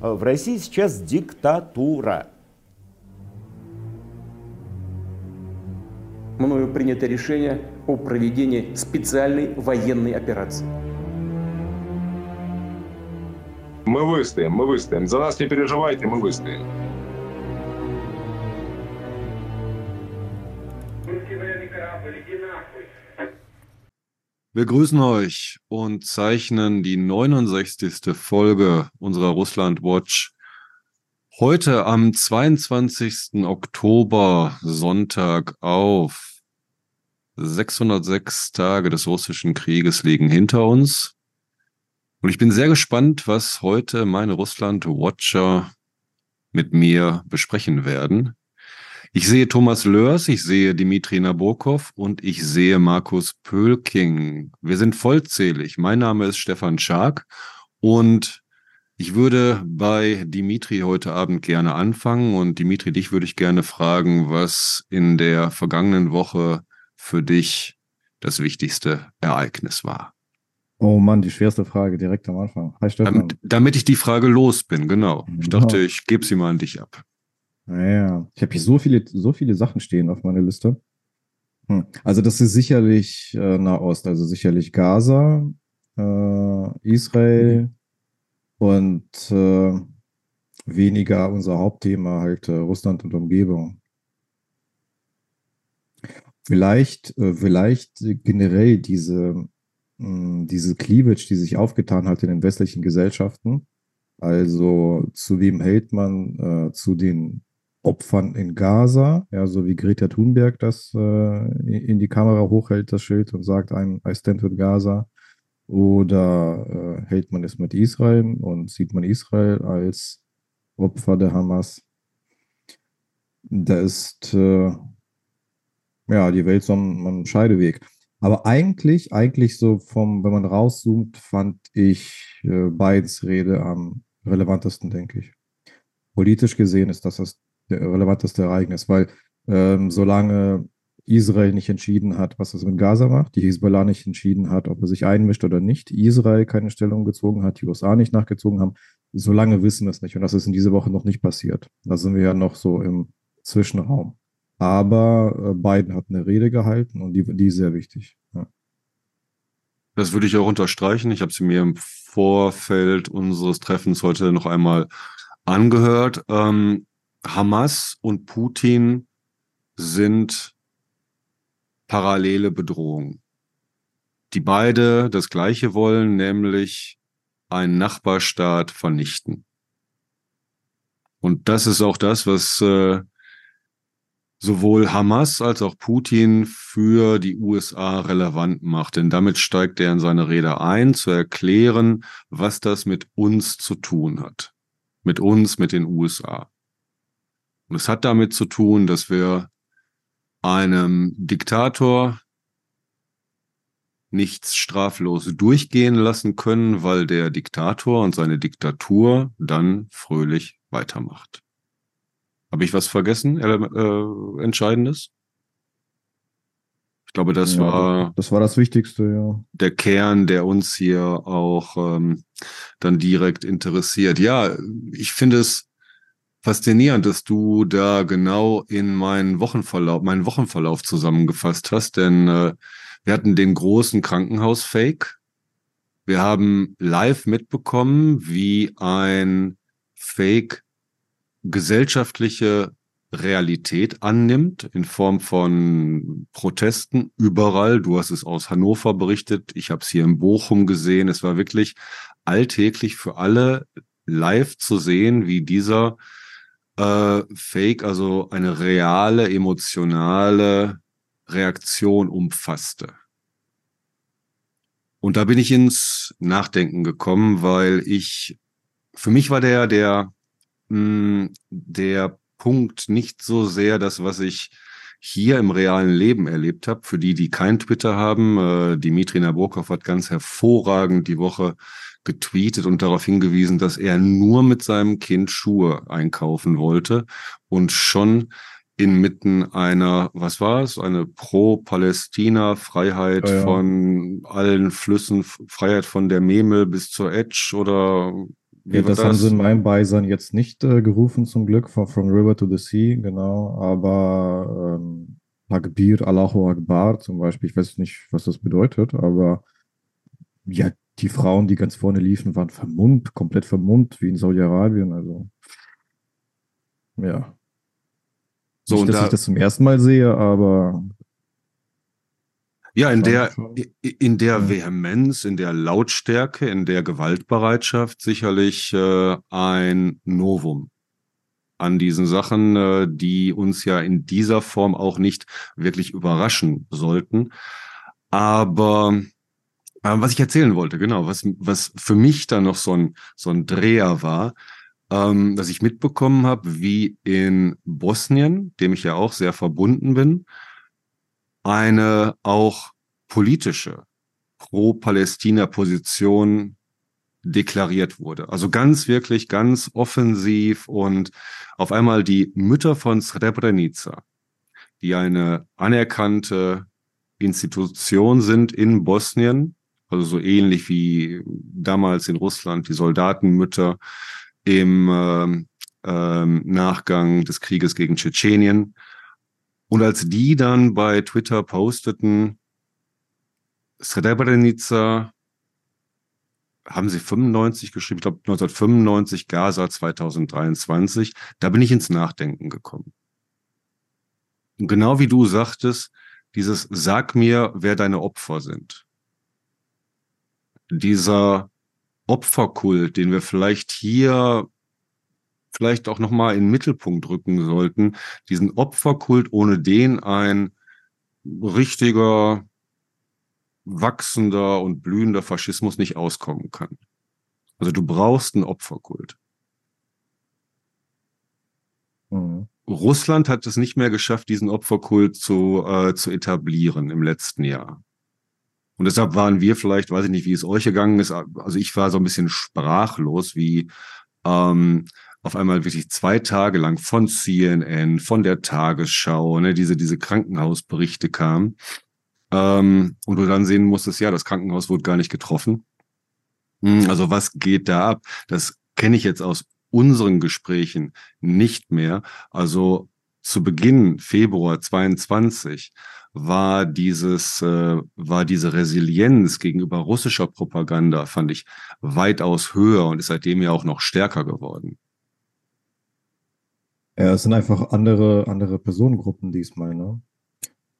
В России сейчас диктатура. Мною принято решение о проведении специальной военной операции. Мы выстоим, мы выстоим. За нас не переживайте, мы выстоим. Wir grüßen euch und zeichnen die 69. Folge unserer Russland Watch heute am 22. Oktober Sonntag auf. 606 Tage des russischen Krieges liegen hinter uns. Und ich bin sehr gespannt, was heute meine Russland Watcher mit mir besprechen werden. Ich sehe Thomas Lörs, ich sehe Dimitri Nabokov und ich sehe Markus Pölking. Wir sind vollzählig. Mein Name ist Stefan Schark und ich würde bei Dimitri heute Abend gerne anfangen und Dimitri, dich würde ich gerne fragen, was in der vergangenen Woche für dich das wichtigste Ereignis war. Oh Mann, die schwerste Frage direkt am Anfang. Hi Stefan. Damit, damit ich die Frage los bin, genau. Ich dachte, ich gebe sie mal an dich ab. Naja, ich habe hier so viele, so viele Sachen stehen auf meiner Liste. Hm. Also das ist sicherlich äh, Nahost, also sicherlich Gaza, äh, Israel mhm. und äh, weniger unser Hauptthema halt äh, Russland und Umgebung. Vielleicht, äh, vielleicht generell diese, mh, hm, diese Cleavage, die sich aufgetan hat in den westlichen Gesellschaften. Also zu wem hält man? Äh, zu den Opfern in Gaza, ja, so wie Greta Thunberg das äh, in die Kamera hochhält, das Schild und sagt, I'm, I stand with Gaza. Oder äh, hält man es mit Israel und sieht man Israel als Opfer der Hamas? Da ist äh, ja die Welt so ein, ein Scheideweg. Aber eigentlich, eigentlich so vom, wenn man rauszoomt, fand ich äh, Bidens Rede am relevantesten, denke ich. Politisch gesehen ist das das relevanteste Ereignis, weil ähm, solange Israel nicht entschieden hat, was es mit Gaza macht, die Hezbollah nicht entschieden hat, ob er sich einmischt oder nicht, Israel keine Stellung gezogen hat, die USA nicht nachgezogen haben, solange wissen wir es nicht. Und das ist in dieser Woche noch nicht passiert. Da sind wir ja noch so im Zwischenraum. Aber äh, Biden hat eine Rede gehalten und die, die ist sehr wichtig. Ja. Das würde ich auch unterstreichen. Ich habe sie mir im Vorfeld unseres Treffens heute noch einmal angehört. Ähm, Hamas und Putin sind parallele Bedrohungen, die beide das Gleiche wollen, nämlich einen Nachbarstaat vernichten. Und das ist auch das, was äh, sowohl Hamas als auch Putin für die USA relevant macht. Denn damit steigt er in seine Rede ein, zu erklären, was das mit uns zu tun hat. Mit uns, mit den USA. Und es hat damit zu tun, dass wir einem Diktator nichts straflos durchgehen lassen können, weil der Diktator und seine Diktatur dann fröhlich weitermacht. Habe ich was vergessen? Äh, Entscheidendes? Ich glaube, das ja, war. Das war das Wichtigste, ja. Der Kern, der uns hier auch ähm, dann direkt interessiert. Ja, ich finde es faszinierend, dass du da genau in meinen Wochenverlauf, meinen Wochenverlauf zusammengefasst hast, denn äh, wir hatten den großen Krankenhaus-Fake. Wir haben live mitbekommen, wie ein Fake gesellschaftliche Realität annimmt in Form von Protesten überall. Du hast es aus Hannover berichtet, ich habe es hier in Bochum gesehen. Es war wirklich alltäglich für alle live zu sehen, wie dieser äh, Fake also eine reale, emotionale Reaktion umfasste. Und da bin ich ins Nachdenken gekommen, weil ich, für mich war der, der, mh, hm, der Punkt nicht so sehr das, was ich hier im realen Leben erlebt habe. Für die, die kein Twitter haben, äh, Dimitri Nabokov hat ganz hervorragend die Woche getweetet und darauf hingewiesen, dass er nur mit seinem Kind Schuhe einkaufen wollte und schon inmitten einer, was war es, eine Pro-Palästina-Freiheit ja, ja. von allen Flüssen, Freiheit von der Memel bis zur Edge oder Wie Ja, wird das haben sie in meinem Beisein jetzt nicht äh, gerufen, zum Glück, von From River to the Sea, genau, aber ähm, Takbir, Allahu Akbar zum Beispiel, ich weiß nicht, was das bedeutet, aber ja, die Frauen, die ganz vorne liefen, waren vermummt, komplett vermummt, wie in Saudi-Arabien, also ja. So, nicht, dass da- ich das zum ersten Mal sehe, aber Ja, in der, in der Ja. Vehemenz, in der Lautstärke, in der Gewaltbereitschaft sicherlich äh, ein Novum an diesen Sachen, äh, die uns ja in dieser Form auch nicht wirklich überraschen sollten. Aber was ich erzählen wollte, genau, was, was für mich dann noch so ein, so ein Dreher war, ähm, dass ich mitbekommen habe, wie in Bosnien, dem ich ja auch sehr verbunden bin, eine auch politische Pro-Palästina-Position deklariert wurde. Also ganz wirklich, ganz offensiv und auf einmal die Mütter von Srebrenica, die eine anerkannte Institution sind in Bosnien, also so ähnlich wie damals in Russland die Soldatenmütter im ähm, ähm, Nachgang des Krieges gegen Tschetschenien. Und als die dann bei Twitter posteten, Srebrenica, haben sie 95 geschrieben, ich glaube 1995, Gaza 2023, da bin ich ins Nachdenken gekommen. Und genau wie du sagtest, dieses Sag mir, wer deine Opfer sind. Dieser Opferkult, den wir vielleicht hier vielleicht auch nochmal in den Mittelpunkt rücken sollten, diesen Opferkult, ohne den ein richtiger, wachsender und blühender Faschismus nicht auskommen kann. Also du brauchst einen Opferkult. mhm. Russland hat es nicht mehr geschafft, diesen Opferkult zu, äh, zu etablieren im letzten Jahr. Und deshalb waren wir vielleicht, weiß ich nicht, wie es euch gegangen ist, also ich war so ein bisschen sprachlos, wie ähm, auf einmal wirklich zwei Tage lang von CNN, von der Tagesschau, ne, diese, diese Krankenhausberichte kamen. Ähm, und du dann sehen musstest, ja, das Krankenhaus wurde gar nicht getroffen. Hm, Also was geht da ab? Das kenne ich jetzt aus unseren Gesprächen nicht mehr. Also zu Beginn Februar 22 war dieses, äh, war diese Resilienz gegenüber russischer Propaganda, fand ich, weitaus höher und ist seitdem ja auch noch stärker geworden. Ja, es sind einfach andere, andere Personengruppen diesmal, ne?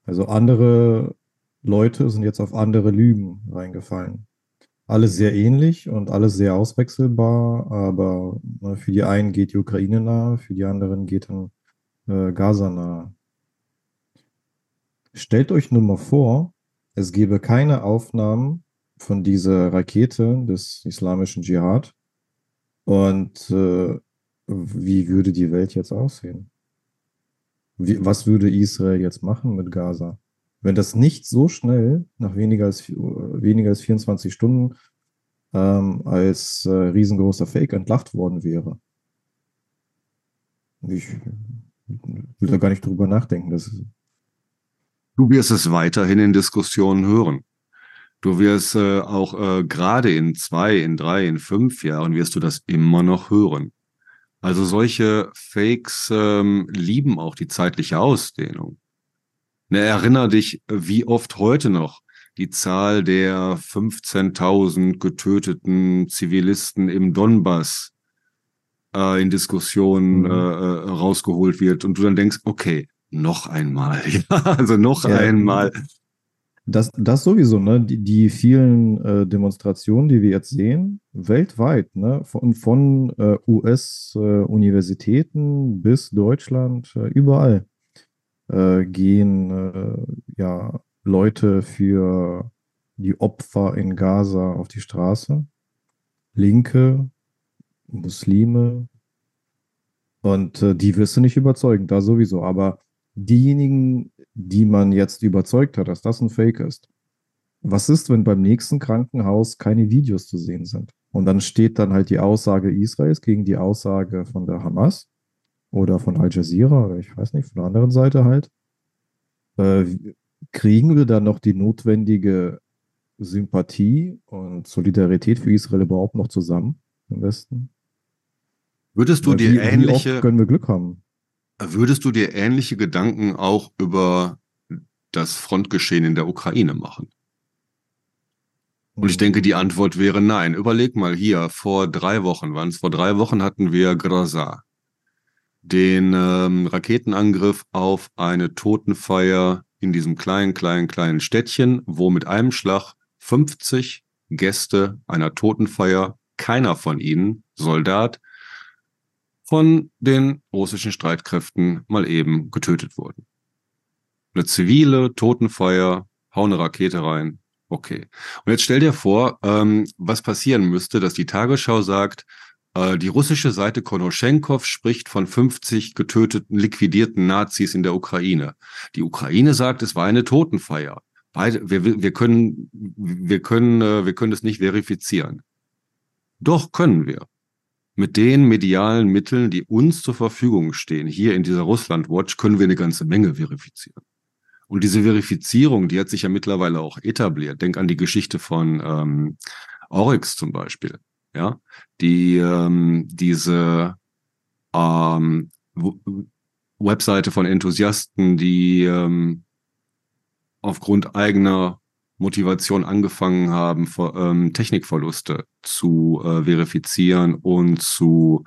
Also andere Leute sind jetzt auf andere Lügen reingefallen. Alles sehr ähnlich und alles sehr auswechselbar, aber ne, für die einen geht die Ukraine nahe, für die anderen geht dann äh, Gaza nahe. Stellt euch nur mal vor, es gäbe keine Aufnahmen von dieser Rakete des islamischen Dschihad und äh, wie würde die Welt jetzt aussehen? Wie, was würde Israel jetzt machen mit Gaza? Wenn das nicht so schnell, nach weniger als, weniger als 24 Stunden, ähm, als äh, riesengroßer Fake entlarvt worden wäre. Ich will da gar nicht drüber nachdenken. Das Du wirst es weiterhin in Diskussionen hören. Du wirst äh, auch äh, gerade in zwei, in drei, in fünf Jahren wirst du das immer noch hören. Also solche Fakes ähm, lieben auch die zeitliche Ausdehnung. Ne, erinner dich, wie oft heute noch die Zahl der 15.000 getöteten Zivilisten im Donbass äh, in Diskussionen Mhm. äh, äh, rausgeholt wird und du dann denkst, okay, noch einmal, ja, also noch Ja. einmal. Das, das sowieso, ne? Die, die vielen äh, Demonstrationen, die wir jetzt sehen, weltweit, ne? Von, von äh, US-Universitäten bis Deutschland, äh, überall äh, gehen äh, ja Leute für die Opfer in Gaza auf die Straße. Linke, Muslime. Und äh, die wirst du nicht überzeugen, da sowieso. Aber diejenigen, die man jetzt überzeugt hat, dass das ein Fake ist, was ist, wenn beim nächsten Krankenhaus keine Videos zu sehen sind? Und dann steht dann halt die Aussage Israels gegen die Aussage von der Hamas oder von Al Jazeera oder ich weiß nicht, von der anderen Seite halt. Äh, kriegen wir dann noch die notwendige Sympathie und Solidarität für Israel überhaupt noch zusammen im Westen? Würdest du Ja, dir wie, Wie ähnliche, oft können wir Glück haben? würdest du dir ähnliche Gedanken auch über das Frontgeschehen in der Ukraine machen? Und ich denke, die Antwort wäre nein. Überleg mal hier, vor drei Wochen waren es, vor drei Wochen hatten wir Graza, den ähm, Raketenangriff auf eine Totenfeier in diesem kleinen, kleinen, kleinen Städtchen, wo mit einem Schlag 50 Gäste einer Totenfeier, keiner von ihnen Soldat, von den russischen Streitkräften mal eben getötet wurden. Eine zivile Totenfeier, hau eine Rakete rein, okay. Und jetzt stell dir vor, ähm, was passieren müsste, dass die Tagesschau sagt, äh, die russische Seite Konoschenkov spricht von 50 getöteten, liquidierten Nazis in der Ukraine. Die Ukraine sagt, es war eine Totenfeier. Beide, wir, wir können, wir können, äh, wir können es nicht verifizieren. Doch können wir. Mit den medialen Mitteln, die uns zur Verfügung stehen, hier in dieser Russland Watch, können wir eine ganze Menge verifizieren. Und diese Verifizierung, die hat sich ja mittlerweile auch etabliert. Denk an die Geschichte von ähm, Oryx zum Beispiel. Ja, die ähm, diese ähm, Webseite von Enthusiasten, die ähm, aufgrund eigener Motivation angefangen haben, ähm, Technikverluste zu äh, verifizieren und zu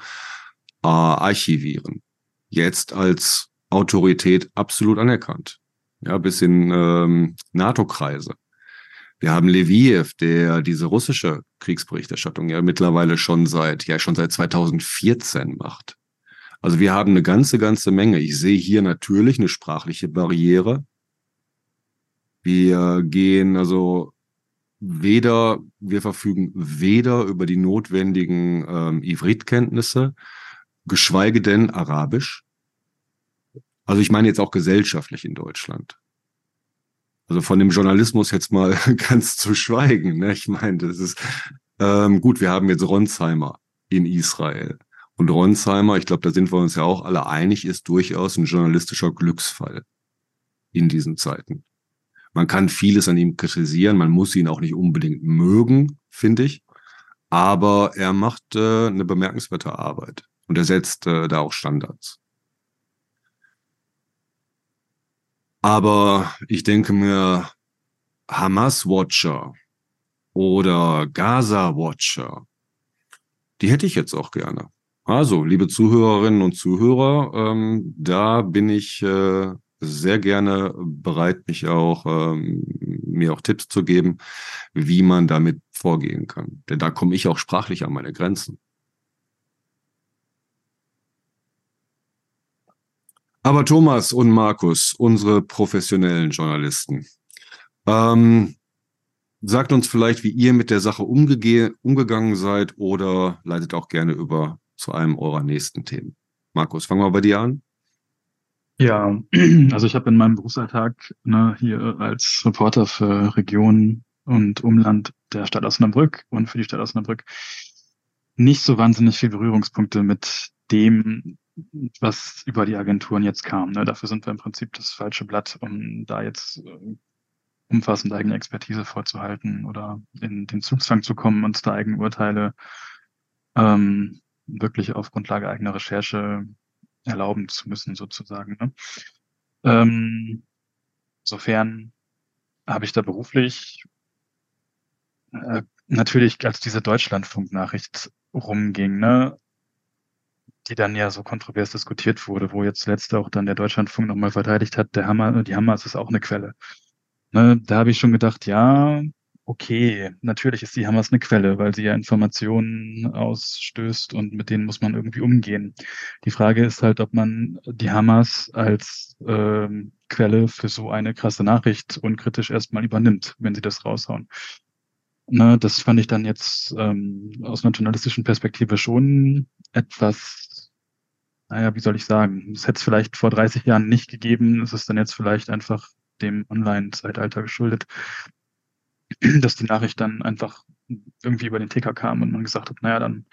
äh, archivieren. Jetzt als Autorität absolut anerkannt. Ja, bis in ähm, NATO-Kreise. Wir haben Leviev, der diese russische Kriegsberichterstattung ja mittlerweile schon seit, ja, schon seit 2014 macht. Also wir haben eine ganze, ganze Menge. Ich sehe hier natürlich eine sprachliche Barriere. Wir gehen also weder, wir verfügen weder über die notwendigen ähm, Ivrit-Kenntnisse, geschweige denn Arabisch. Also ich meine jetzt auch gesellschaftlich in Deutschland. Also von dem Journalismus jetzt mal ganz zu schweigen. Ne? Ich meine, das ist ähm, gut, wir haben jetzt Ronsheimer in Israel. Und Ronsheimer, ich glaube, da sind wir uns ja auch alle einig, ist durchaus ein journalistischer Glücksfall in diesen Zeiten. Man kann vieles an ihm kritisieren, man muss ihn auch nicht unbedingt mögen, finde ich. Aber er macht äh, eine bemerkenswerte Arbeit und er setzt äh, da auch Standards. Aber ich denke mir, Hamas-Watcher oder Gaza-Watcher, die hätte ich jetzt auch gerne. Also, liebe Zuhörerinnen und Zuhörer, ähm, da bin ich äh, sehr gerne bereit, mich auch ähm, mir auch Tipps zu geben, wie man damit vorgehen kann. Denn da komme ich auch sprachlich an meine Grenzen. Aber Thomas und Markus, unsere professionellen Journalisten, ähm, sagt uns vielleicht, wie ihr mit der Sache umge umgegangen seid oder leitet auch gerne über zu einem eurer nächsten Themen. Markus, fangen wir bei dir an. Ja, also ich habe in meinem Berufsalltag ne, hier als Reporter für Region und Umland der Stadt Osnabrück und für die Stadt Osnabrück nicht so wahnsinnig viel Berührungspunkte mit dem, was über die Agenturen jetzt kam. Ne? Dafür sind wir im Prinzip das falsche Blatt, um da jetzt äh, umfassend eigene Expertise vorzuhalten oder in den Zugzwang zu kommen, uns da eigene Urteile ähm, wirklich auf Grundlage eigener Recherche erlauben zu müssen, sozusagen. Ne? Ähm, insofern habe ich da beruflich äh, natürlich, als diese Deutschlandfunk-Nachricht rumging, ne, die dann ja so kontrovers diskutiert wurde, wo jetzt letzt auch dann der Deutschlandfunk nochmal verteidigt hat, der Hammer, die Hamas ist auch eine Quelle. Ne, da habe ich schon gedacht, ja, okay, natürlich ist die Hamas eine Quelle, weil sie ja Informationen ausstößt und mit denen muss man irgendwie umgehen. Die Frage ist halt, ob man die Hamas als ähm, Quelle für so eine krasse Nachricht unkritisch erstmal übernimmt, wenn sie das raushauen. Ne, das fand ich dann jetzt ähm, aus einer journalistischen Perspektive schon etwas, naja, wie soll ich sagen, es hätte es vielleicht vor 30 Jahren nicht gegeben, es ist dann jetzt vielleicht einfach dem Online-Zeitalter geschuldet, dass die Nachricht dann einfach irgendwie über den Ticker kam und man gesagt hat, naja, dann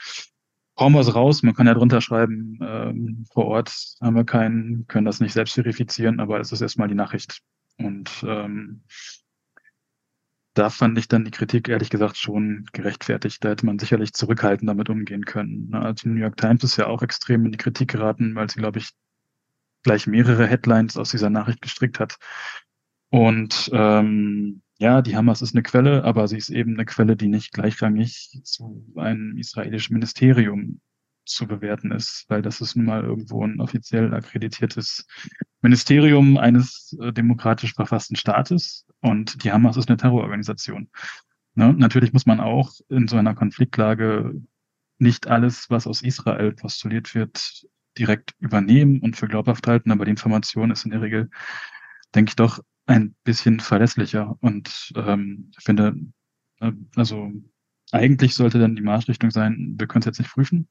brauchen wir es raus. Man kann ja drunter schreiben, ähm, vor Ort haben wir keinen, können das nicht selbst verifizieren, aber es ist erstmal die Nachricht. Und ähm, da fand ich dann die Kritik ehrlich gesagt schon gerechtfertigt. Da hätte man sicherlich zurückhaltend damit umgehen können. Ne? Also die New York Times ist ja auch extrem in die Kritik geraten, weil sie, glaube ich, gleich mehrere Headlines aus dieser Nachricht gestrickt hat. Und ähm, ja, die Hamas ist eine Quelle, aber sie ist eben eine Quelle, die nicht gleichrangig zu einem israelischen Ministerium zu bewerten ist, weil das ist nun mal irgendwo ein offiziell akkreditiertes Ministerium eines äh, demokratisch verfassten Staates und die Hamas ist eine Terrororganisation. Ne? Natürlich muss man auch in so einer Konfliktlage nicht alles, was aus Israel postuliert wird, direkt übernehmen und für glaubhaft halten, aber die Information ist in der Regel, denke ich, doch ein bisschen verlässlicher. Und ähm, ich finde, äh, also eigentlich sollte dann die Marschrichtung sein, wir können es jetzt nicht prüfen,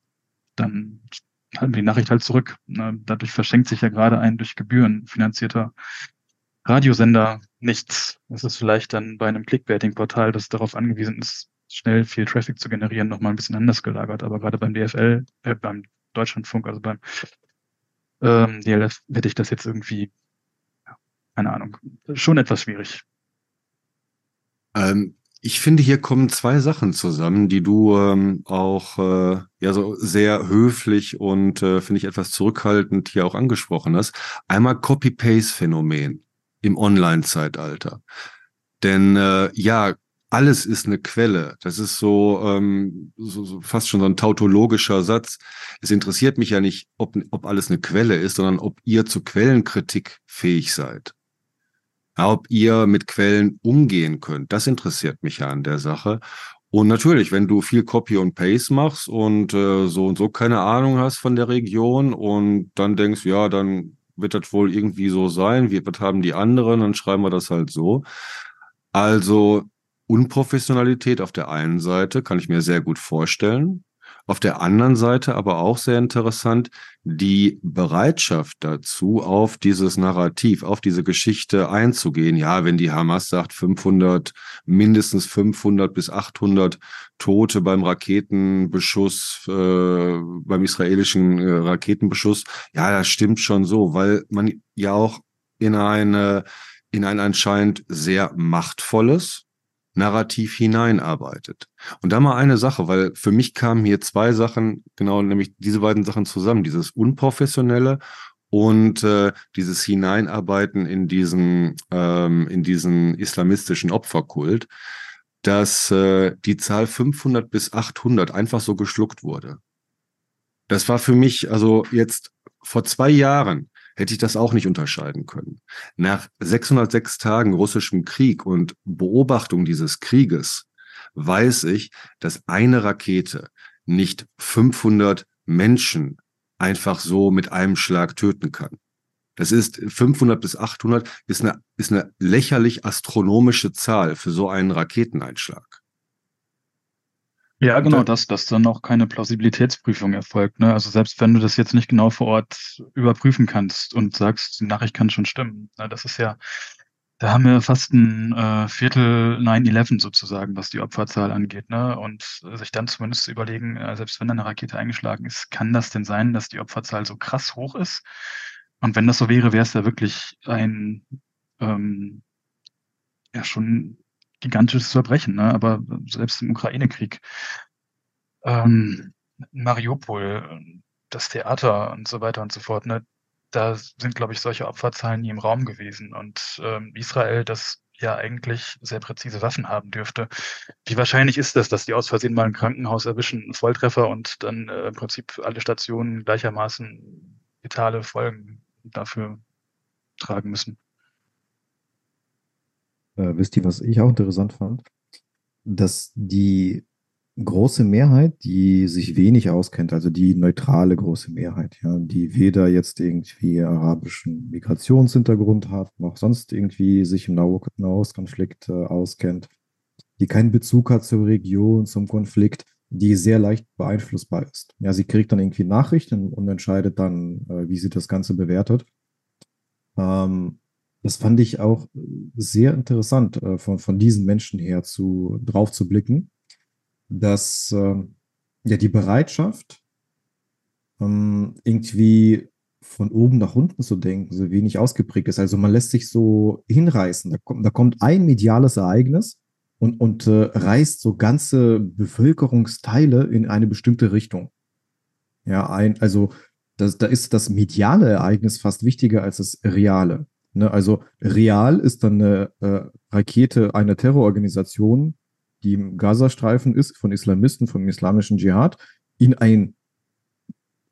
dann halten wir die Nachricht halt zurück. Ne? Dadurch verschenkt sich ja gerade ein durch Gebühren finanzierter Radiosender nichts. Das ist vielleicht dann bei einem Clickbaiting-Portal, das darauf angewiesen ist, schnell viel Traffic zu generieren, nochmal ein bisschen anders gelagert. Aber gerade beim DFL, äh, beim Deutschlandfunk, also beim ähm, DLF, hätte ich das jetzt irgendwie, keine Ahnung, schon etwas schwierig. Ähm, ich finde, hier kommen zwei Sachen zusammen, die du ähm, auch äh, ja so sehr höflich und äh, finde ich etwas zurückhaltend hier auch angesprochen hast. Einmal Copy-Paste-Phänomen im Online-Zeitalter. Denn äh, ja, alles ist eine Quelle. Das ist so, ähm, so, so fast schon so ein tautologischer Satz. Es interessiert mich ja nicht, ob, ob alles eine Quelle ist, sondern ob ihr zu Quellenkritik fähig seid. Ob ihr mit Quellen umgehen könnt. Das interessiert mich ja an der Sache. Und natürlich, wenn du viel Copy und Paste machst und äh, so und so keine Ahnung hast von der Region und dann denkst, ja, dann wird das wohl irgendwie so sein, wir, was haben die anderen, dann schreiben wir das halt so. Also Unprofessionalität auf der einen Seite kann ich mir sehr gut vorstellen. Auf der anderen Seite aber auch sehr interessant, die Bereitschaft dazu, auf dieses Narrativ, auf diese Geschichte einzugehen. Ja, wenn die Hamas sagt, 500, mindestens 500 bis 800 Tote beim Raketenbeschuss, äh, beim israelischen äh, Raketenbeschuss, ja, das stimmt schon so, weil man ja auch in eine, in ein anscheinend sehr machtvolles, Narrativ hineinarbeitet. Und da mal eine Sache, weil für mich kamen hier zwei Sachen, genau, nämlich diese beiden Sachen zusammen, dieses Unprofessionelle und äh, dieses Hineinarbeiten in diesen, ähm, in diesen islamistischen Opferkult, dass äh, die Zahl 500 bis 800 einfach so geschluckt wurde. Das war für mich, also jetzt vor zwei Jahren, hätte ich das auch nicht unterscheiden können. Nach 606 Tagen russischem Krieg und Beobachtung dieses Krieges weiß ich, dass eine Rakete nicht 500 Menschen einfach so mit einem Schlag töten kann. Das ist 500 bis 800 ist eine, ist eine lächerlich astronomische Zahl für so einen Raketeneinschlag. Ja, genau, dass, dass dann auch keine Plausibilitätsprüfung erfolgt. Ne? Also selbst wenn du das jetzt nicht genau vor Ort überprüfen kannst und sagst, die Nachricht kann schon stimmen. Ne? Das ist ja, da haben wir fast ein äh, Viertel 9-11 sozusagen, was die Opferzahl angeht. Ne? Und sich dann zumindest zu überlegen, äh, selbst wenn eine Rakete eingeschlagen ist, kann das denn sein, dass die Opferzahl so krass hoch ist? Und wenn das so wäre, wäre es ja wirklich ein ähm, ja schon gigantisches Verbrechen, ne? aber selbst im Ukraine-Krieg, ähm, Mariupol, das Theater und so weiter und so fort, ne? da sind, glaube ich, solche Opferzahlen nie im Raum gewesen. Und ähm, Israel, das ja eigentlich sehr präzise Waffen haben dürfte. Wie wahrscheinlich ist das, dass die aus Versehen mal ein Krankenhaus erwischen, einen Volltreffer und dann äh, im Prinzip alle Stationen gleichermaßen vitale Folgen dafür tragen müssen? Äh, wisst ihr, was ich auch interessant fand? Dass die große Mehrheit, die sich wenig auskennt, also die neutrale große Mehrheit, ja, die weder jetzt irgendwie arabischen Migrationshintergrund hat, noch sonst irgendwie sich im Nahostkonflikt äh, auskennt, die keinen Bezug hat zur Region, zum Konflikt, die sehr leicht beeinflussbar ist. Ja, sie kriegt dann irgendwie Nachrichten und entscheidet dann, äh, wie sie das Ganze bewertet. Ähm, das fand ich auch sehr interessant, äh, von, von diesen Menschen her zu, drauf zu blicken, dass äh, ja die Bereitschaft, ähm, irgendwie von oben nach unten zu denken, so wenig ausgeprägt ist. Also man lässt sich so hinreißen. Da kommt, da kommt ein mediales Ereignis und, und äh, reißt so ganze Bevölkerungsteile in eine bestimmte Richtung. Ja, ein, also das, da ist das mediale Ereignis fast wichtiger als das reale. Ne? Also real ist dann eine äh, Rakete einer Terrororganisation, die im Gazastreifen ist, von Islamisten, vom islamischen Dschihad, in ein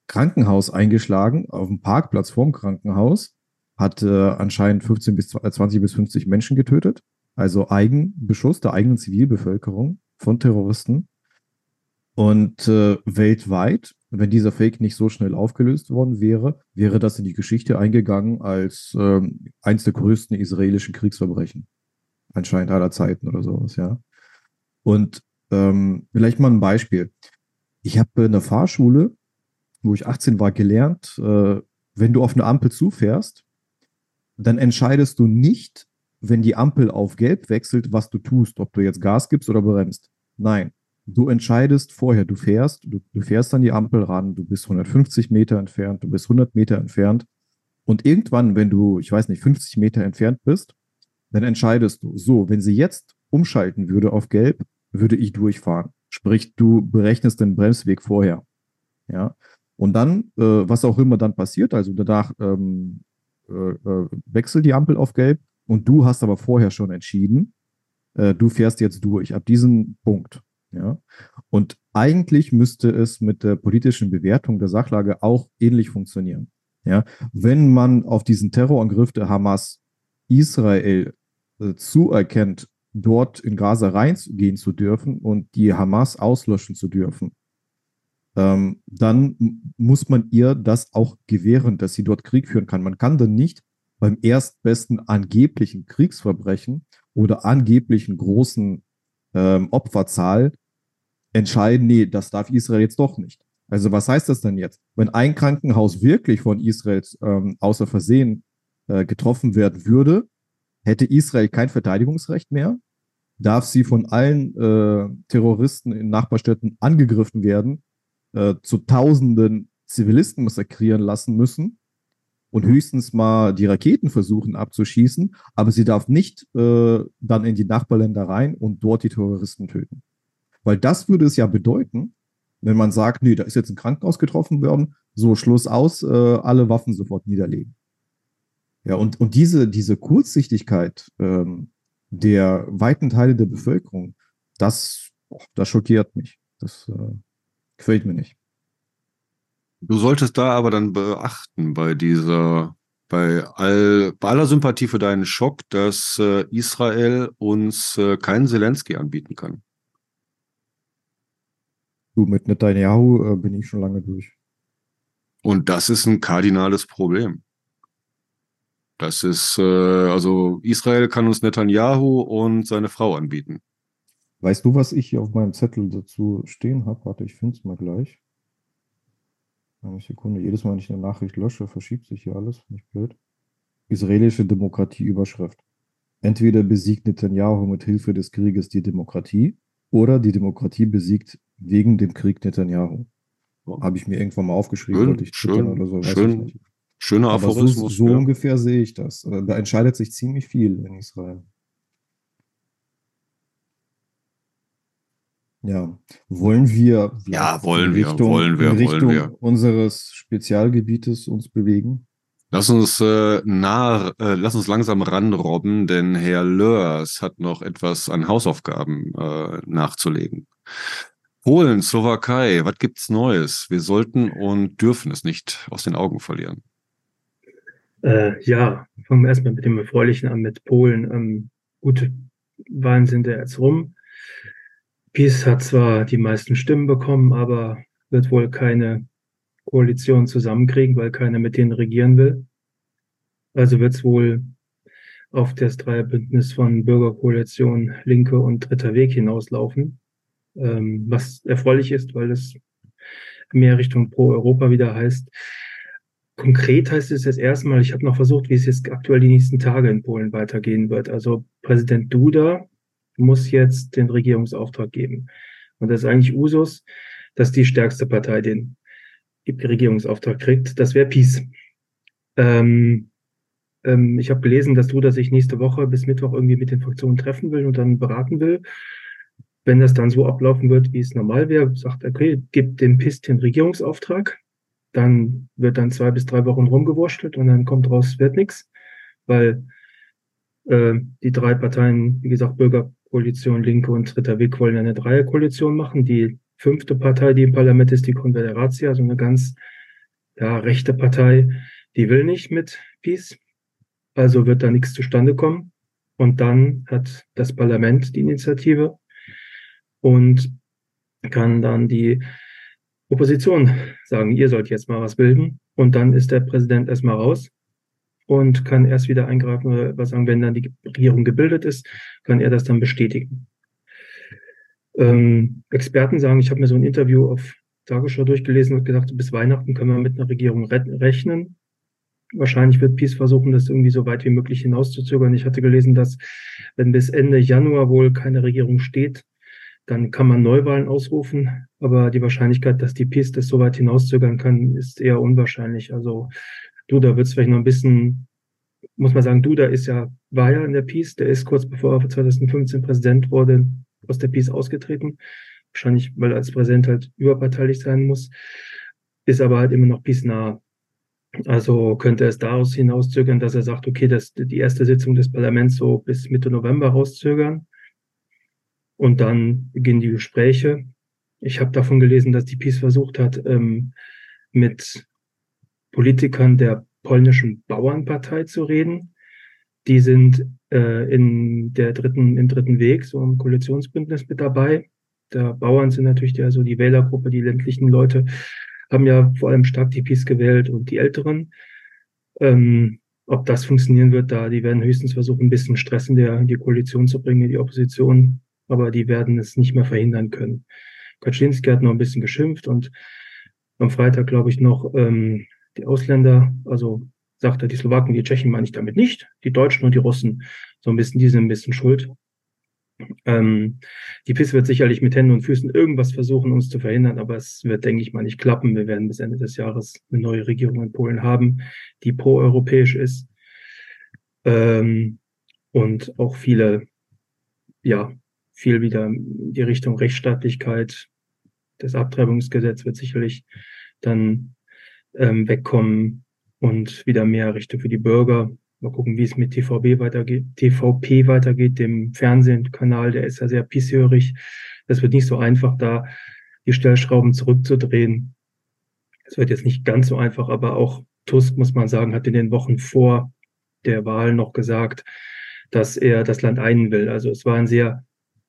Krankenhaus eingeschlagen, auf dem Parkplatz vorm Krankenhaus, hat äh, anscheinend 15 bis 20 bis 50 Menschen getötet. Also Eigenbeschuss der eigenen Zivilbevölkerung von Terroristen. Und äh, weltweit, wenn dieser Fake nicht so schnell aufgelöst worden wäre, wäre das in die Geschichte eingegangen als ähm, eins der größten israelischen Kriegsverbrechen. Anscheinend aller Zeiten oder sowas, ja. Und ähm, vielleicht mal ein Beispiel. Ich habe in der Fahrschule, wo ich 18 war, gelernt, äh, wenn du auf eine Ampel zufährst, dann entscheidest du nicht, wenn die Ampel auf gelb wechselt, was du tust, ob du jetzt Gas gibst oder bremst. Nein, du entscheidest vorher, du fährst, du, du fährst an die Ampel ran, du bist 150 Meter entfernt, du bist 100 Meter entfernt und irgendwann, wenn du, ich weiß nicht, 50 Meter entfernt bist, dann entscheidest du, so, wenn sie jetzt umschalten würde auf gelb, würde ich durchfahren. Sprich, du berechnest den Bremsweg vorher. Ja. Und dann, äh, was auch immer dann passiert, also danach ähm, äh, äh, wechselt die Ampel auf gelb und du hast aber vorher schon entschieden, äh, du fährst jetzt durch, ab diesem Punkt. Ja. Und eigentlich müsste es mit der politischen Bewertung der Sachlage auch ähnlich funktionieren. Ja. Wenn man auf diesen Terrorangriff der Hamas Israel äh, zuerkennt, dort in Gaza reingehen zu dürfen und die Hamas auslöschen zu dürfen, ähm, dann muss man ihr das auch gewähren, dass sie dort Krieg führen kann. Man kann dann nicht beim erstbesten angeblichen Kriegsverbrechen oder angeblichen großen ähm, Opferzahl entscheiden, nee, das darf Israel jetzt doch nicht. Also was heißt das denn jetzt? Wenn ein Krankenhaus wirklich von Israel ähm, außer Versehen äh, getroffen werden würde, hätte Israel kein Verteidigungsrecht mehr, darf sie von allen äh, Terroristen in Nachbarstädten angegriffen werden, äh, zu Tausenden Zivilisten massakrieren lassen müssen und höchstens mal die Raketen versuchen abzuschießen, aber sie darf nicht äh, dann in die Nachbarländer rein und dort die Terroristen töten. Weil das würde es ja bedeuten, wenn man sagt, nee, da ist jetzt ein Krankenhaus getroffen worden, so Schluss aus, äh, alle Waffen sofort niederlegen. Ja, und, und diese, diese Kurzsichtigkeit ähm, der weiten Teile der Bevölkerung, das, oh, das schockiert mich. Das äh, gefällt mir nicht. Du solltest da aber dann beachten bei dieser, bei, all, bei aller Sympathie für deinen Schock, dass äh, Israel uns äh, keinen Zelensky anbieten kann. Du, mit Netanyahu äh, bin ich schon lange durch. Und das ist ein kardinales Problem. Das ist, äh, also Israel kann uns Netanyahu und seine Frau anbieten. Weißt du, was ich hier auf meinem Zettel dazu stehen habe? Warte, ich finde es mal gleich. Eine Sekunde. Jedes Mal, wenn ich eine Nachricht lösche, verschiebt sich hier alles. Nicht blöd. Israelische Demokratie-Überschrift. Entweder besiegt Netanyahu mit Hilfe des Krieges die Demokratie oder die Demokratie besiegt wegen dem Krieg Netanyahu. Habe ich mir irgendwann mal aufgeschrieben, schön, ich schön, oder so. Schön, Schöner Aber Aphorismus. So, so ja. ungefähr sehe ich das. Äh, da entscheidet sich ziemlich viel in Israel. Ja, wollen wir ja wollen wir Richtung, wollen wir Richtung wollen wir unseres Spezialgebietes uns bewegen? Lass uns äh, nah, äh, lass uns langsam ranrobben, denn Herr Lörs hat noch etwas an Hausaufgaben äh, nachzulegen. Polen, Slowakei, was gibt's Neues? Wir sollten und dürfen es nicht aus den Augen verlieren. Äh, ja, fangen wir erstmal mit dem Erfreulichen an, mit Polen. Ähm, gut, Wahlen sind ja jetzt rum. PiS hat zwar die meisten Stimmen bekommen, aber wird wohl keine Koalition zusammenkriegen, weil keiner mit denen regieren will. Also wird es wohl auf das Dreierbündnis von Bürgerkoalition, Linke und Dritter Weg hinauslaufen, ähm, was erfreulich ist, weil es mehr Richtung Pro-Europa wieder heißt. Konkret heißt es jetzt erstmal, ich habe noch versucht, wie es jetzt aktuell die nächsten Tage in Polen weitergehen wird. Also Präsident Duda muss jetzt den Regierungsauftrag geben. Und das ist eigentlich Usus, dass die stärkste Partei den Regierungsauftrag kriegt. Das wäre Peace. Ähm, Ähm, ich habe gelesen, dass Duda sich nächste Woche bis Mittwoch irgendwie mit den Fraktionen treffen will und dann beraten will. Wenn das dann so ablaufen wird, wie es normal wäre, sagt er, okay, gibt dem den Regierungsauftrag. Dann wird dann zwei bis drei Wochen rumgewurschtelt und dann kommt raus, wird nichts, weil äh, die drei Parteien, wie gesagt, Bürgerkoalition, Linke und Dritter Weg wollen eine Dreierkoalition machen. Die fünfte Partei, die im Parlament ist, die Konföderatia, also eine ganz ja, rechte Partei, die will nicht mit Peace. Also wird da nichts zustande kommen. Und dann hat das Parlament die Initiative und kann dann die Opposition sagen, ihr sollt jetzt mal was bilden. Und dann ist der Präsident erstmal raus und kann erst wieder eingreifen oder was sagen, wenn dann die Regierung gebildet ist, kann er das dann bestätigen. Ähm, Experten sagen, ich habe mir so ein Interview auf Tagesschau durchgelesen und gedacht, bis Weihnachten können wir mit einer Regierung rechnen. Wahrscheinlich wird Peace versuchen, das irgendwie so weit wie möglich hinauszuzögern. Ich hatte gelesen, dass wenn bis Ende Januar wohl keine Regierung steht, dann kann man Neuwahlen ausrufen. Aber die Wahrscheinlichkeit, dass die Peace das so weit hinauszögern kann, ist eher unwahrscheinlich. Also Duda wird es vielleicht noch ein bisschen, muss man sagen, Duda ist ja, war ja in der Peace, der ist kurz bevor er 2015 Präsident wurde, aus der Peace ausgetreten. Wahrscheinlich, weil er als Präsident halt überparteilich sein muss, ist aber halt immer noch Peace nah. Also könnte es daraus hinauszögern, dass er sagt, okay, dass die erste Sitzung des Parlaments so bis Mitte November rauszögern. Und dann beginnen die Gespräche. Ich habe davon gelesen, dass die Peace versucht hat, ähm, mit Politikern der polnischen Bauernpartei zu reden. Die sind äh, in der dritten, im dritten Weg, so im Koalitionsbündnis mit dabei. Der Bauern sind natürlich die, also die Wählergruppe, die ländlichen Leute haben ja vor allem stark die PiS gewählt und die Älteren. Ähm, ob das funktionieren wird, da die werden höchstens versuchen, ein bisschen Stress in, der, in die Koalition zu bringen, in die Opposition, aber die werden es nicht mehr verhindern können. Kaczynski hat noch ein bisschen geschimpft und am Freitag, glaube ich, noch ähm, die Ausländer, also sagt er, die Slowaken, die Tschechen meine ich damit nicht, die Deutschen und die Russen, so ein bisschen, die sind ein bisschen schuld. Ähm, die PIS wird sicherlich mit Händen und Füßen irgendwas versuchen, uns zu verhindern, aber es wird, denke ich mal, nicht klappen. Wir werden bis Ende des Jahres eine neue Regierung in Polen haben, die proeuropäisch ist ähm, und auch viele, ja, viel wieder in die Richtung Rechtsstaatlichkeit. Das Abtreibungsgesetz wird sicherlich dann ähm, wegkommen und wieder mehr Rechte für die Bürger. Mal gucken, wie es mit TVB weitergeht, TVP weitergeht, dem Fernsehkanal, der ist ja sehr pisshörig. Das wird nicht so einfach, da die Stellschrauben zurückzudrehen. Es wird jetzt nicht ganz so einfach, aber auch Tusk, muss man sagen, hat in den Wochen vor der Wahl noch gesagt, dass er das Land einen will. Also es war ein sehr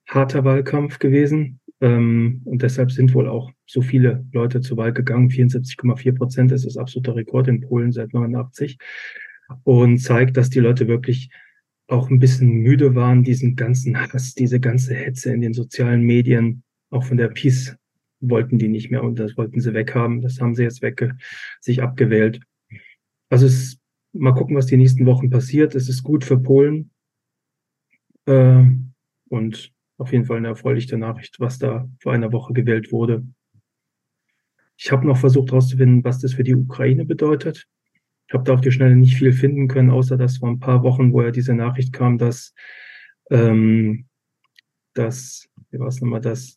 harter Wahlkampf gewesen. Ähm, und deshalb sind wohl auch so viele Leute zur Wahl gegangen. 74,4 Prozent ist das absoluter Rekord in Polen seit 89 und zeigt, dass die Leute wirklich auch ein bisschen müde waren, diesen ganzen Hass, diese ganze Hetze in den sozialen Medien, auch von der Peace wollten die nicht mehr und das wollten sie weghaben. Das haben sie jetzt wegge sich abgewählt. Also es, mal gucken, was die nächsten Wochen passiert. Es ist gut für Polen. Äh, und auf jeden Fall eine erfreuliche Nachricht, was da vor einer Woche gewählt wurde. Ich habe noch versucht herauszufinden, was das für die Ukraine bedeutet. Ich habe da auf die Schnelle nicht viel finden können, außer dass vor ein paar Wochen, wo ja diese Nachricht kam, dass, ähm, dass wie war es nochmal, dass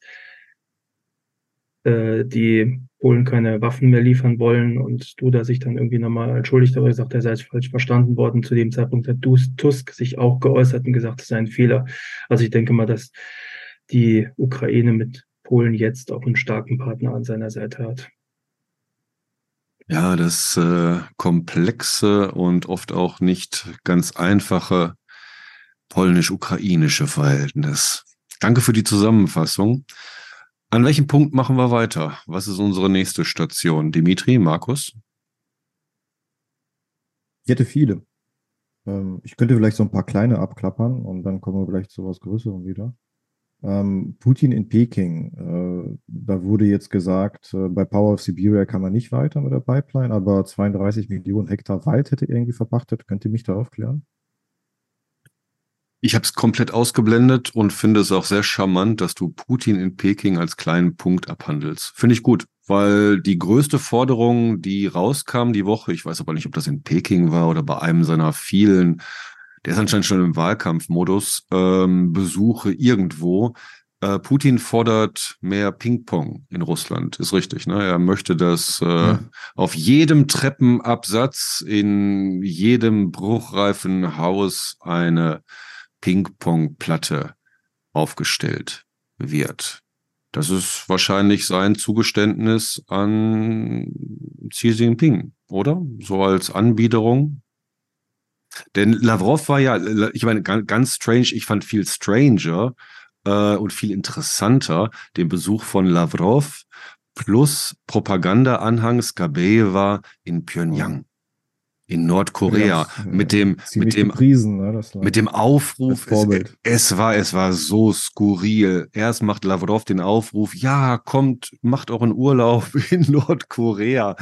äh, die Polen keine Waffen mehr liefern wollen und Duda sich dann irgendwie nochmal entschuldigt, aber gesagt, er sei falsch verstanden worden. Zu dem Zeitpunkt hat Tusk sich auch geäußert und gesagt, es sei ein Fehler. Also ich denke mal, dass die Ukraine mit Polen jetzt auch einen starken Partner an seiner Seite hat. Ja, das äh, komplexe und oft auch nicht ganz einfache polnisch-ukrainische Verhältnis. Danke für die Zusammenfassung. An welchem Punkt machen wir weiter? Was ist unsere nächste Station? Dimitri, Markus? Ich hätte viele. Ähm, ich könnte vielleicht so ein paar kleine abklappern und dann kommen wir vielleicht zu was Größerem wieder. Ähm, Putin in Peking. Äh, da wurde jetzt gesagt, äh, bei Power of Siberia kann man nicht weiter mit der Pipeline, aber 32 Millionen Hektar Wald hätte irgendwie verpachtet. Könnt ihr mich da aufklären? Ich habe es komplett ausgeblendet und finde es auch sehr charmant, dass du Putin in Peking als kleinen Punkt abhandelst. Finde ich gut. weil die größte Forderung, die rauskam die Woche, ich weiß aber nicht, ob das in Peking war oder bei einem seiner vielen, der ist anscheinend schon im Wahlkampfmodus, ähm, Besuche irgendwo. Äh, Putin fordert mehr Ping-Pong in Russland, ist richtig. Ne? Er möchte, dass äh, ja. auf jedem Treppenabsatz, in jedem bruchreifen Haus eine Ping-Pong-Platte aufgestellt wird. Das ist wahrscheinlich sein Zugeständnis an Xi Jinping, oder? So als Anbiederung. Denn Lavrov war ja, ich meine, ganz strange, ich fand viel stranger äh, und viel interessanter den Besuch von Lavrov plus Propaganda-Anhang Skabeeva in Pyongyang in Nordkorea ja, mit dem mit dem gepriesen, ne, mit dem Aufruf. Es, es, war es war so skurril. Erst macht Lavrov den Aufruf ja kommt macht euren Urlaub in Nordkorea.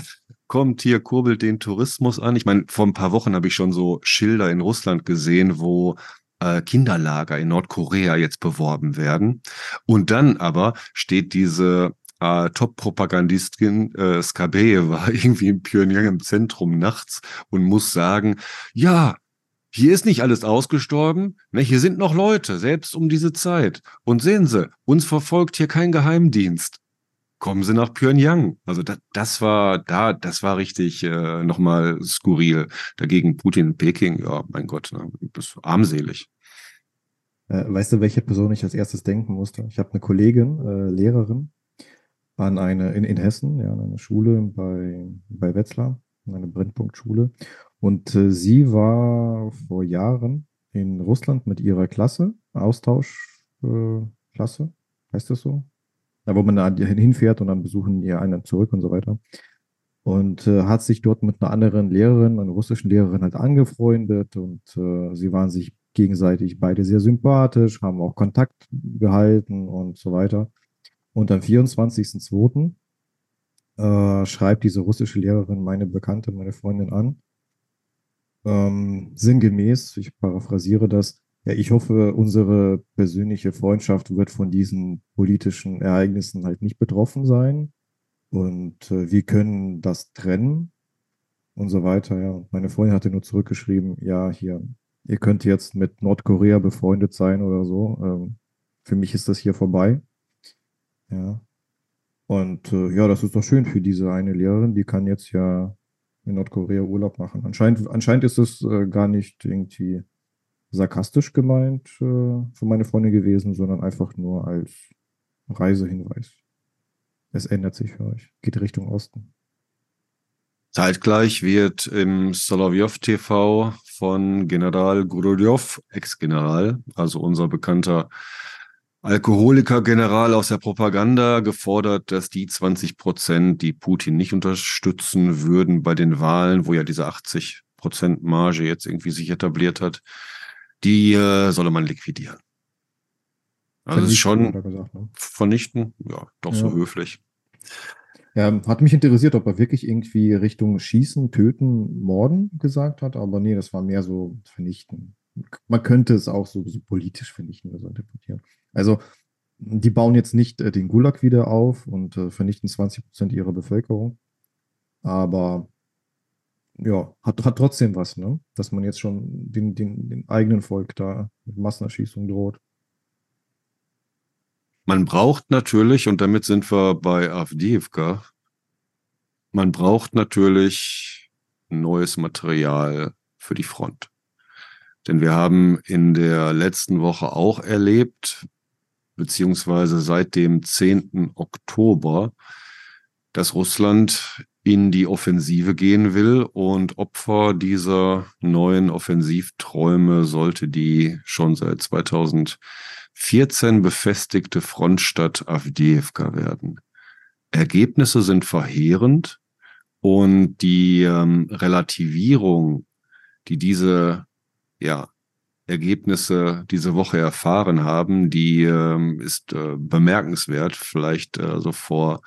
Kommt hier kurbelt den Tourismus an. Ich meine vor ein paar Wochen habe ich schon so Schilder in Russland gesehen wo äh, Kinderlager in Nordkorea jetzt beworben werden. Und dann aber steht diese äh, Top-Propagandistin äh, Skabeye war irgendwie in Pyongyang im Zentrum nachts und muss sagen, ja, hier ist nicht alles ausgestorben, ne, hier sind noch Leute, selbst um diese Zeit. Und sehen Sie, uns verfolgt hier kein Geheimdienst. Kommen Sie nach Pyongyang. Also das, das war da, das war richtig äh, nochmal skurril. Dagegen Putin in Peking, ja, mein Gott, ne, das ist armselig. Äh, weißt du, welche Person ich als erstes denken musste? Ich habe eine Kollegin, äh, Lehrerin, an eine, in, in Hessen, ja, an eine Schule bei, bei Wetzlar, eine Brennpunktschule. Und äh, sie war vor Jahren in Russland mit ihrer Klasse, Austauschklasse, äh, heißt das so? Da, wo man da hinfährt und dann besuchen ihr einen zurück und so weiter. Und äh, hat sich dort mit einer anderen Lehrerin, einer russischen Lehrerin halt angefreundet und äh, sie waren sich gegenseitig beide sehr sympathisch, haben auch Kontakt gehalten und so weiter. Und am 24.02. Äh, schreibt diese russische Lehrerin meine Bekannte, meine Freundin an. Ähm, sinngemäß, ich paraphrasiere das, ja, ich hoffe, unsere persönliche Freundschaft wird von diesen politischen Ereignissen halt nicht betroffen sein. Und äh, wir können das trennen und so weiter. Ja. meine Freundin hatte nur zurückgeschrieben, ja, hier, ihr könnt jetzt mit Nordkorea befreundet sein oder so. Ähm, für mich ist das hier vorbei. Ja. Und äh, ja, das ist doch schön für diese eine Lehrerin, die kann jetzt ja in Nordkorea Urlaub machen. Anscheinend, anscheinend ist es äh, gar nicht irgendwie sarkastisch gemeint äh, für meine Freundin gewesen, sondern einfach nur als Reisehinweis. Es ändert sich für euch. Geht Richtung Osten. Zeitgleich wird im Solovyov TV von General Gurulyov, Ex-General, also unser bekannter Alkoholiker-General aus der Propaganda gefordert, dass die 20 Prozent, die Putin nicht unterstützen würden bei den Wahlen, wo ja diese 80 Prozent Marge jetzt irgendwie sich etabliert hat, die äh, solle man liquidieren. Also das ist schon gesagt, ne? vernichten, ja, doch ja. so höflich. Ja, hat mich interessiert, ob er wirklich irgendwie Richtung Schießen, Töten, Morden gesagt hat, aber nee, das war mehr so vernichten. Man könnte es auch so, so politisch vernichten oder so interpretieren. Also die bauen jetzt nicht äh, den Gulag wieder auf und äh, vernichten 20 Prozent ihrer Bevölkerung. Aber ja, hat, hat trotzdem was, ne? Dass man jetzt schon den, den, den eigenen Volk da mit Massenerschießung droht. Man braucht natürlich, und damit sind wir bei Avdiivka, man braucht natürlich neues Material für die Front. Denn wir haben in der letzten Woche auch erlebt, beziehungsweise seit dem 10. Oktober, dass Russland in die Offensive gehen will und Opfer dieser neuen Offensivträume sollte die schon seit 2014 befestigte Frontstadt Avdiivka werden. Ergebnisse sind verheerend und die ähm, Relativierung, die diese ja, Ergebnisse diese Woche erfahren haben, die ähm, ist äh, bemerkenswert. Vielleicht äh, so vor,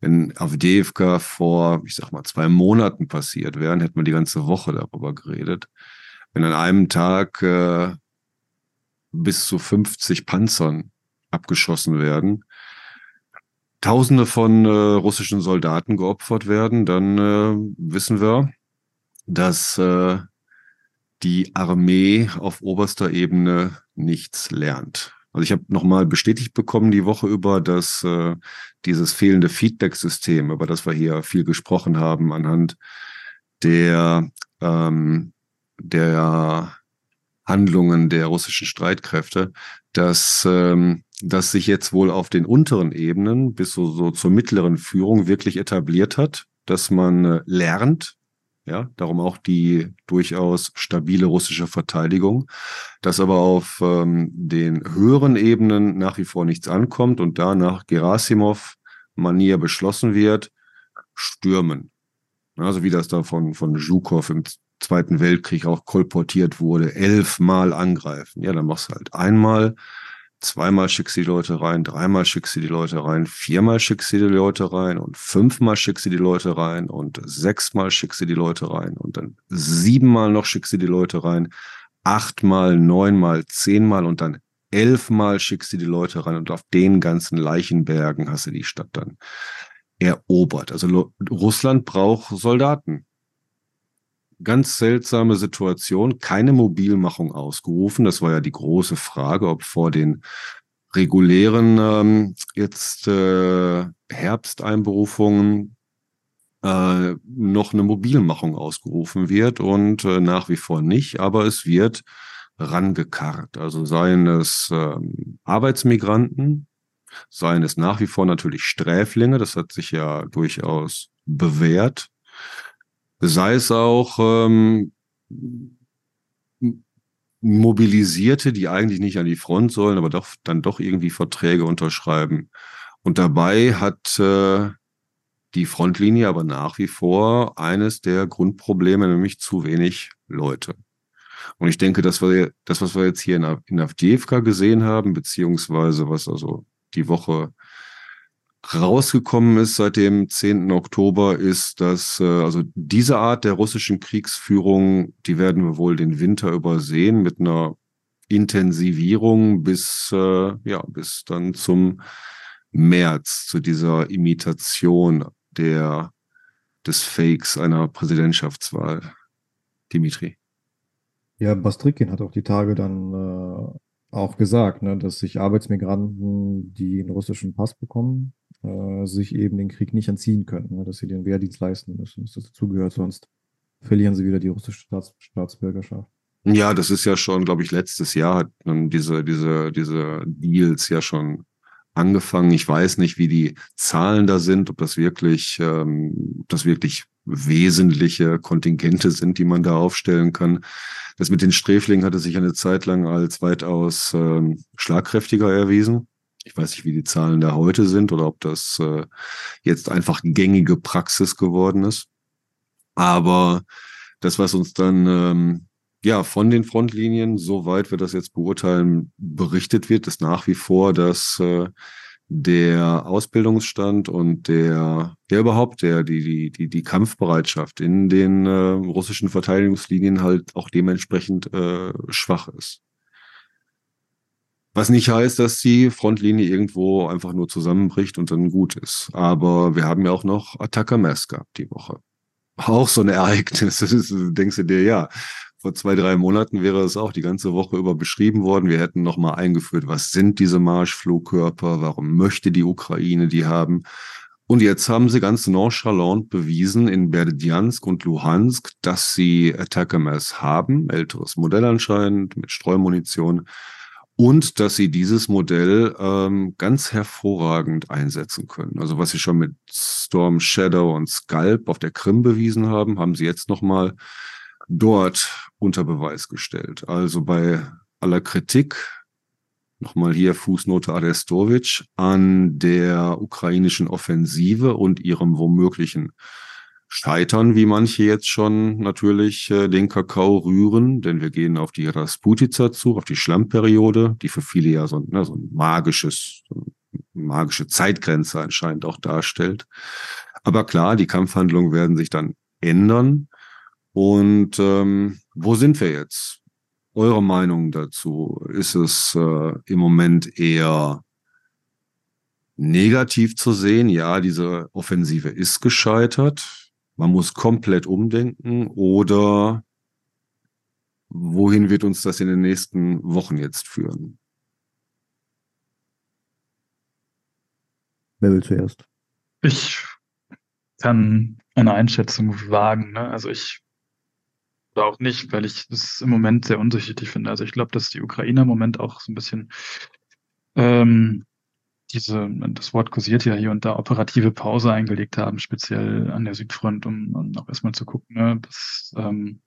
wenn Avdeevka vor, ich sag mal, zwei Monaten passiert wären, hätten wir die ganze Woche darüber geredet. Wenn an einem Tag äh, bis zu 50 Panzern abgeschossen werden, Tausende von äh, russischen Soldaten geopfert werden, dann äh, wissen wir, dass äh, die Armee auf oberster Ebene nichts lernt. Also ich habe nochmal bestätigt bekommen die Woche über, dass äh, dieses fehlende Feedback-System, über das wir hier viel gesprochen haben, anhand der, ähm, der Handlungen der russischen Streitkräfte, dass ähm, das sich jetzt wohl auf den unteren Ebenen bis so, so zur mittleren Führung wirklich etabliert hat, dass man äh, lernt, ja, darum auch die durchaus stabile russische Verteidigung, dass aber auf ähm, den höheren Ebenen nach wie vor nichts ankommt und danach Gerasimov Manier beschlossen wird, stürmen. Also wie das da von, von Zhukov im Zweiten Weltkrieg auch kolportiert wurde, elfmal angreifen. Ja, dann machst du halt einmal, zweimal schickst du die Leute rein, dreimal schickst du die Leute rein, viermal schickst du die Leute rein und fünfmal schickst du die Leute rein und sechsmal schickst du die Leute rein und dann siebenmal noch schickst du die Leute rein, achtmal, neunmal, zehnmal und dann elfmal schickst du die Leute rein und auf den ganzen Leichenbergen hast du die Stadt dann erobert. Also Russland braucht Soldaten ganz seltsame Situation, keine Mobilmachung ausgerufen. Das war ja die große Frage, ob vor den regulären ähm, jetzt äh, Herbsteinberufungen äh, noch eine Mobilmachung ausgerufen wird und äh, nach wie vor nicht, aber es wird rangekarrt. Also seien es äh, Arbeitsmigranten, seien es nach wie vor natürlich Sträflinge, das hat sich ja durchaus bewährt, sei es auch ähm, Mobilisierte, die eigentlich nicht an die Front sollen, aber doch dann doch irgendwie Verträge unterschreiben. Und dabei hat äh, die Frontlinie aber nach wie vor eines der Grundprobleme, nämlich zu wenig Leute. Und ich denke, dass wir das, was wir jetzt hier in, in Avdiivka gesehen haben, beziehungsweise was also die Woche rausgekommen ist seit dem 10. Oktober, ist, dass äh, also diese Art der russischen Kriegsführung, die werden wir wohl den Winter übersehen mit einer Intensivierung bis äh, ja bis dann zum März zu dieser Imitation der des Fakes einer Präsidentschaftswahl. Dimitri. Ja, Bastrikin hat auch die Tage dann äh, auch gesagt, ne, dass sich Arbeitsmigranten, die einen russischen Pass bekommen, äh, sich eben den Krieg nicht entziehen können, ne, dass sie den Wehrdienst leisten müssen, dass das dazugehört, sonst verlieren sie wieder die russische Staats Staatsbürgerschaft. Ja, das ist ja schon, glaube ich, letztes Jahr hat diese, diese, diese Deals ja schon angefangen. Ich weiß nicht, wie die Zahlen da sind, ob das wirklich, ähm, ob das wirklich wesentliche Kontingente sind, die man da aufstellen kann. Das mit den Sträflingen hatte sich eine Zeit lang als weitaus ähm, schlagkräftiger erwiesen. Ich weiß nicht, wie die Zahlen da heute sind oder ob das äh, jetzt einfach gängige Praxis geworden ist. Aber das, was uns dann ähm, ja von den Frontlinien, soweit wir das jetzt beurteilen, berichtet wird, ist nach wie vor, dass äh, der Ausbildungsstand und der, der überhaupt, der, die, die, die, die Kampfbereitschaft in den äh, russischen Verteidigungslinien halt auch dementsprechend äh, schwach ist. Was nicht heißt, dass die Frontlinie irgendwo einfach nur zusammenbricht und dann gut ist. Aber wir haben ja auch noch Attacker Mass gehabt die Woche. Auch so ein Ereignis. Ist, denkst du dir, ja, vor zwei, drei Monaten wäre es auch die ganze Woche über beschrieben worden. Wir hätten nochmal eingeführt, was sind diese Marschflugkörper, warum möchte die Ukraine die haben. Und jetzt haben sie ganz nonchalant bewiesen in Berdjansk und Luhansk, dass sie Attacker Mass haben, älteres Modell anscheinend mit Streumunition, und dass sie dieses Modell ähm, ganz hervorragend einsetzen können. Also was sie schon mit Storm Shadow und Scalp auf der Krim bewiesen haben, haben sie jetzt nochmal dort unter Beweis gestellt. Also bei aller Kritik, nochmal hier Fußnote Arestovic, an der ukrainischen Offensive und ihrem womöglichen Scheitern, wie manche jetzt schon natürlich äh, den Kakao rühren, denn wir gehen auf die Rasputica zu, auf die Schlammperiode, die für viele ja so, ne, so ein magisches, so eine magische Zeitgrenze anscheinend auch darstellt. Aber klar, die Kampfhandlungen werden sich dann ändern. Und ähm, wo sind wir jetzt? Eure Meinung dazu? Ist es äh, im Moment eher negativ zu sehen, ja, diese Offensive ist gescheitert, man muss komplett umdenken oder wohin wird uns das in den nächsten Wochen jetzt führen? Wer will zuerst? Ich kann eine Einschätzung wagen. Ne? Also ich oder auch nicht, weil ich es im Moment sehr unsicher finde. Also ich glaube, dass die Ukrainer im Moment auch so ein bisschen ähm, diese, das Wort kursiert ja hier und da, operative Pause eingelegt haben, speziell an der Südfront, um, um auch erstmal zu gucken, ne, was ähm,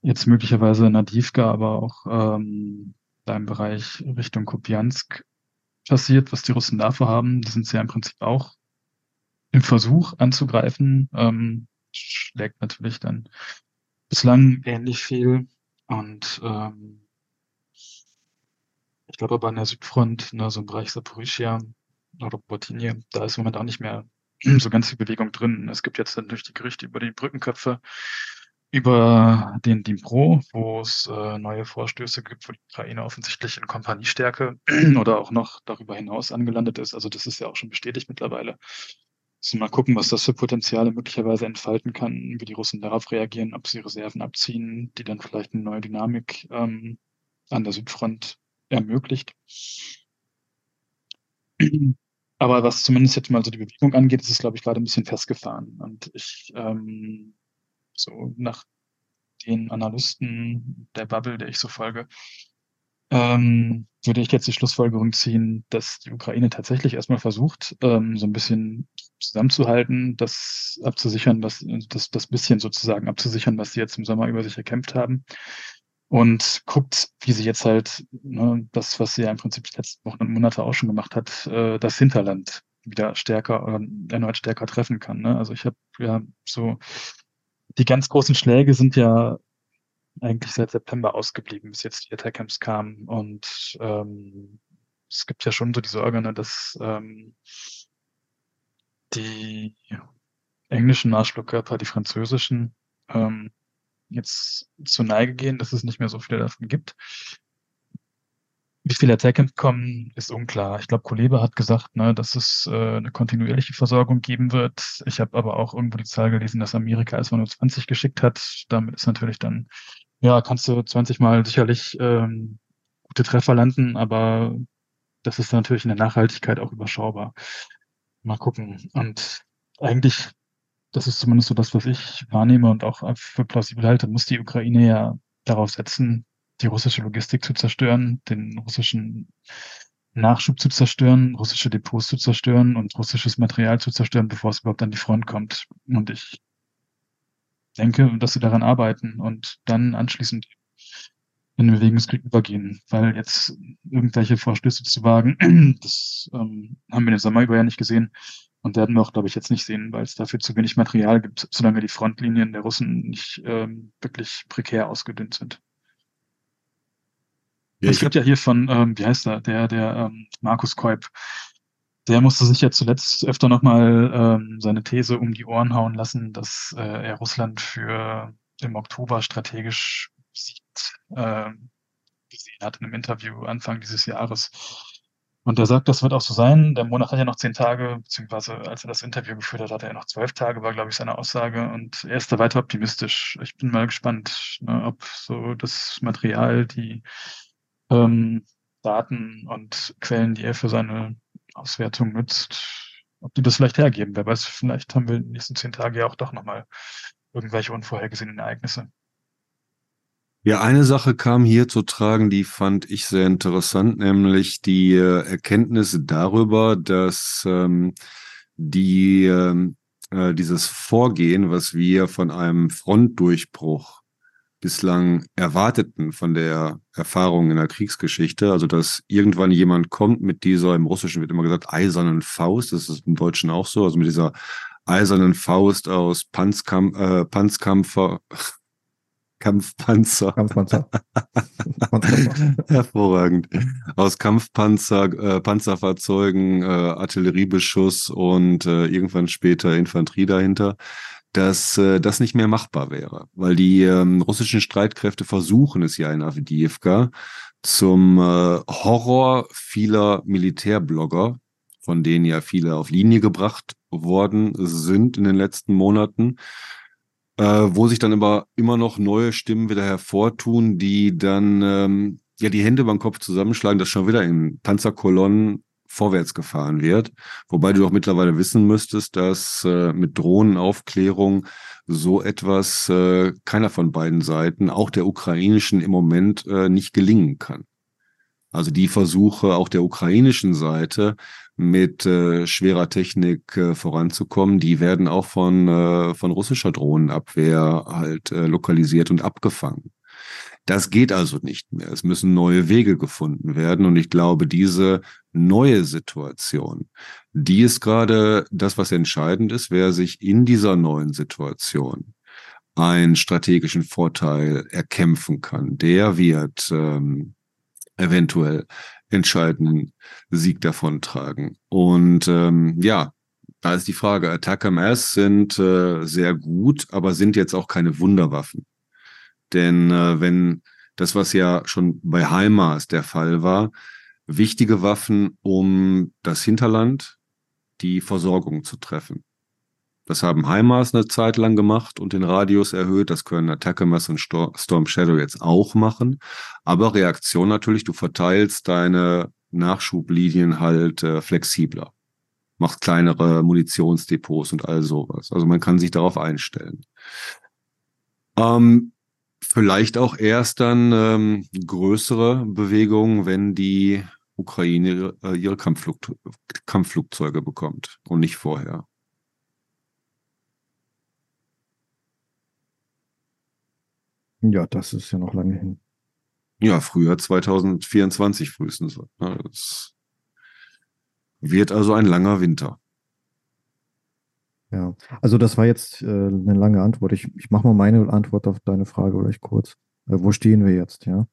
jetzt möglicherweise Nadivka, aber auch ähm, da im Bereich Richtung Kupiansk passiert, was die Russen davor haben. Die sind ja im Prinzip auch im Versuch anzugreifen, ähm, schlägt natürlich dann bislang ähnlich viel. Und ähm, ich glaube aber an der Südfront, ne, so im Bereich Saporischia oder Botinie, da ist im Moment auch nicht mehr so ganz die Bewegung drin. Es gibt jetzt natürlich die Gerüchte über die Brückenköpfe, über den Dnipro, wo es äh, neue Vorstöße gibt, wo die Ukraine offensichtlich in Kompaniestärke oder auch noch darüber hinaus angelandet ist. Also das ist ja auch schon bestätigt mittlerweile. Müssen mal gucken, was das für Potenziale möglicherweise entfalten kann, wie die Russen darauf reagieren, ob sie Reserven abziehen, die dann vielleicht eine neue Dynamik ähm, an der Südfront ermöglicht. Aber was zumindest jetzt mal so die Bewegung angeht, ist es, glaube ich, gerade ein bisschen festgefahren. Und ich ähm, so nach den Analysten der Bubble, der ich so folge, ähm, würde ich jetzt die Schlussfolgerung ziehen, dass die Ukraine tatsächlich erstmal versucht, ähm, so ein bisschen zusammenzuhalten, das abzusichern, was das, das bisschen sozusagen abzusichern, was sie jetzt im Sommer über sich erkämpft haben. Und guckt, wie sie jetzt halt ne, das, was sie ja im Prinzip die letzten Wochen und Monate auch schon gemacht hat, äh, das Hinterland wieder stärker oder erneut stärker treffen kann. Ne? Also ich habe ja so die ganz großen Schläge sind ja eigentlich seit September ausgeblieben, bis jetzt die Attack-Camps kamen. Und ähm, es gibt ja schon so die Sorge, ne, dass ähm, die englischen Marschflugkörper, die französischen, ähm, jetzt zur Neige gehen, dass es nicht mehr so viele davon gibt. Wie viele Attackcamps kommen, ist unklar. Ich glaube, Kuleba hat gesagt, ne, dass es äh, eine kontinuierliche Versorgung geben wird. Ich habe aber auch irgendwo die Zahl gelesen, dass Amerika erstmal nur 20 geschickt hat. Damit ist natürlich dann, ja, kannst du 20 Mal sicherlich ähm, gute Treffer landen, aber das ist natürlich in der Nachhaltigkeit auch überschaubar. Mal gucken. Und eigentlich, das ist zumindest so das, was ich wahrnehme und auch für plausibel halte, muss die Ukraine ja darauf setzen, die russische Logistik zu zerstören, den russischen Nachschub zu zerstören, russische Depots zu zerstören und russisches Material zu zerstören, bevor es überhaupt an die Front kommt. Und ich denke, dass sie daran arbeiten und dann anschließend in den Bewegungskrieg übergehen, weil jetzt irgendwelche Vorstöße zu wagen, das ähm, haben wir den Sommer über ja nicht gesehen und werden wir auch, glaube ich, jetzt nicht sehen, weil es dafür zu wenig Material gibt, solange die Frontlinien der Russen nicht ähm, wirklich prekär ausgedünnt sind. Ja, es gibt ja hier von, ähm, wie heißt er, der, der ähm, Markus Keub, der musste sich ja zuletzt öfter nochmal ähm, seine These um die Ohren hauen lassen, dass äh, er Russland für im Oktober strategisch sieht, äh, gesehen hat in einem Interview Anfang dieses Jahres. Und er sagt, das wird auch so sein. Der Monat hat ja noch zehn Tage, beziehungsweise als er das Interview geführt hat, hatte er noch zwölf Tage, war, glaube ich, seine Aussage. Und er ist da weiter optimistisch. Ich bin mal gespannt, ne, ob so das Material, die ähm, Daten und Quellen, die er für seine Auswertung nutzt, ob die das vielleicht hergeben. Wer weiß, vielleicht haben wir in den nächsten zehn Tagen ja auch doch nochmal irgendwelche unvorhergesehenen Ereignisse. Ja, eine Sache kam hier zu tragen, die fand ich sehr interessant, nämlich die äh, Erkenntnis darüber, dass ähm, die, ähm, äh, dieses Vorgehen, was wir von einem Frontdurchbruch bislang erwarteten von der Erfahrung in der Kriegsgeschichte. Also, dass irgendwann jemand kommt mit dieser, im Russischen wird immer gesagt, eisernen Faust, das ist im Deutschen auch so, also mit dieser eisernen Faust aus Panzkampf, äh, Panzkampfer, Kampfpanzer. Kampfpanzer. Hervorragend. Aus Kampfpanzer, äh, Panzerfahrzeugen, äh, Artilleriebeschuss und äh, irgendwann später Infanterie dahinter dass äh, das nicht mehr machbar wäre, weil die ähm, russischen Streitkräfte versuchen es ja in Avdiivka zum äh, Horror vieler Militärblogger von denen ja viele auf Linie gebracht worden sind in den letzten Monaten, äh, wo sich dann aber immer noch neue Stimmen wieder hervortun, die dann ähm, ja die Hände beim Kopf zusammenschlagen, dass schon wieder in Panzerkolonnen vorwärts gefahren wird. Wobei du doch mittlerweile wissen müsstest, dass äh, mit Drohnenaufklärung so etwas äh, keiner von beiden Seiten, auch der ukrainischen, im Moment äh, nicht gelingen kann. Also die Versuche auch der ukrainischen Seite mit äh, schwerer Technik äh, voranzukommen, die werden auch von, äh, von russischer Drohnenabwehr halt äh, lokalisiert und abgefangen. Das geht also nicht mehr. Es müssen neue Wege gefunden werden. Und ich glaube, diese neue Situation, die ist gerade das, was entscheidend ist, wer sich in dieser neuen Situation einen strategischen Vorteil erkämpfen kann, der wird ähm, eventuell entscheidenden Sieg davontragen. Und ähm, ja, da ist die Frage, Attack MS sind äh, sehr gut, aber sind jetzt auch keine Wunderwaffen. Denn äh, wenn das, was ja schon bei HIMARS der Fall war, wichtige Waffen, um das Hinterland, die Versorgung zu treffen. Das haben HIMARS eine Zeit lang gemacht und den Radius erhöht. Das können Attackers und Storm Shadow jetzt auch machen. Aber Reaktion natürlich, du verteilst deine Nachschublinien halt äh, flexibler. Machst kleinere Munitionsdepots und all sowas. Also man kann sich darauf einstellen. Ähm, vielleicht auch erst dann ähm, größere Bewegungen, wenn die Ukraine äh, ihre Kampfflug Kampfflugzeuge bekommt und nicht vorher. Ja, das ist ja noch lange hin. Ja, früher 2024 frühestens. Das wird also ein langer Winter. Ja, also das war jetzt äh, eine lange Antwort. Ich, ich mache mal meine Antwort auf deine Frage gleich kurz. Äh, wo stehen wir jetzt, ja?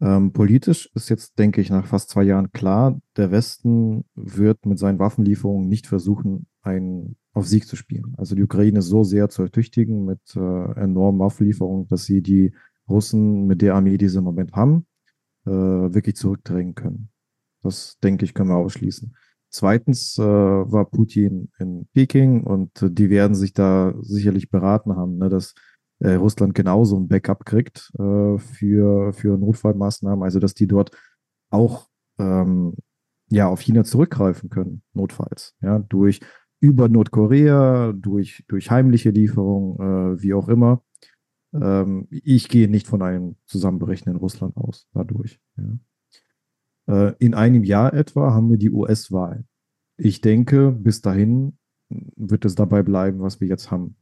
Ähm, politisch ist jetzt, denke ich, nach fast zwei Jahren klar, der Westen wird mit seinen Waffenlieferungen nicht versuchen, einen auf Sieg zu spielen. Also die Ukraine so sehr zu ertüchtigen mit äh, enormen Waffenlieferungen, dass sie die Russen mit der Armee, die sie im Moment haben, äh, wirklich zurückdrängen können. Das, denke ich, können wir ausschließen. Zweitens äh, war Putin in Peking und die werden sich da sicherlich beraten haben, ne, dass äh, Russland genauso ein Backup kriegt äh, für, für Notfallmaßnahmen, also dass die dort auch ähm, ja, auf China zurückgreifen können, notfalls, ja, durch über Nordkorea, durch, durch heimliche Lieferung, äh, wie auch immer. Ähm, ich gehe nicht von einem Zusammenbrechen in Russland aus, dadurch. Äh, in einem Jahr etwa haben wir die US-Wahl. Ich denke, bis dahin wird es dabei bleiben, was wir jetzt haben.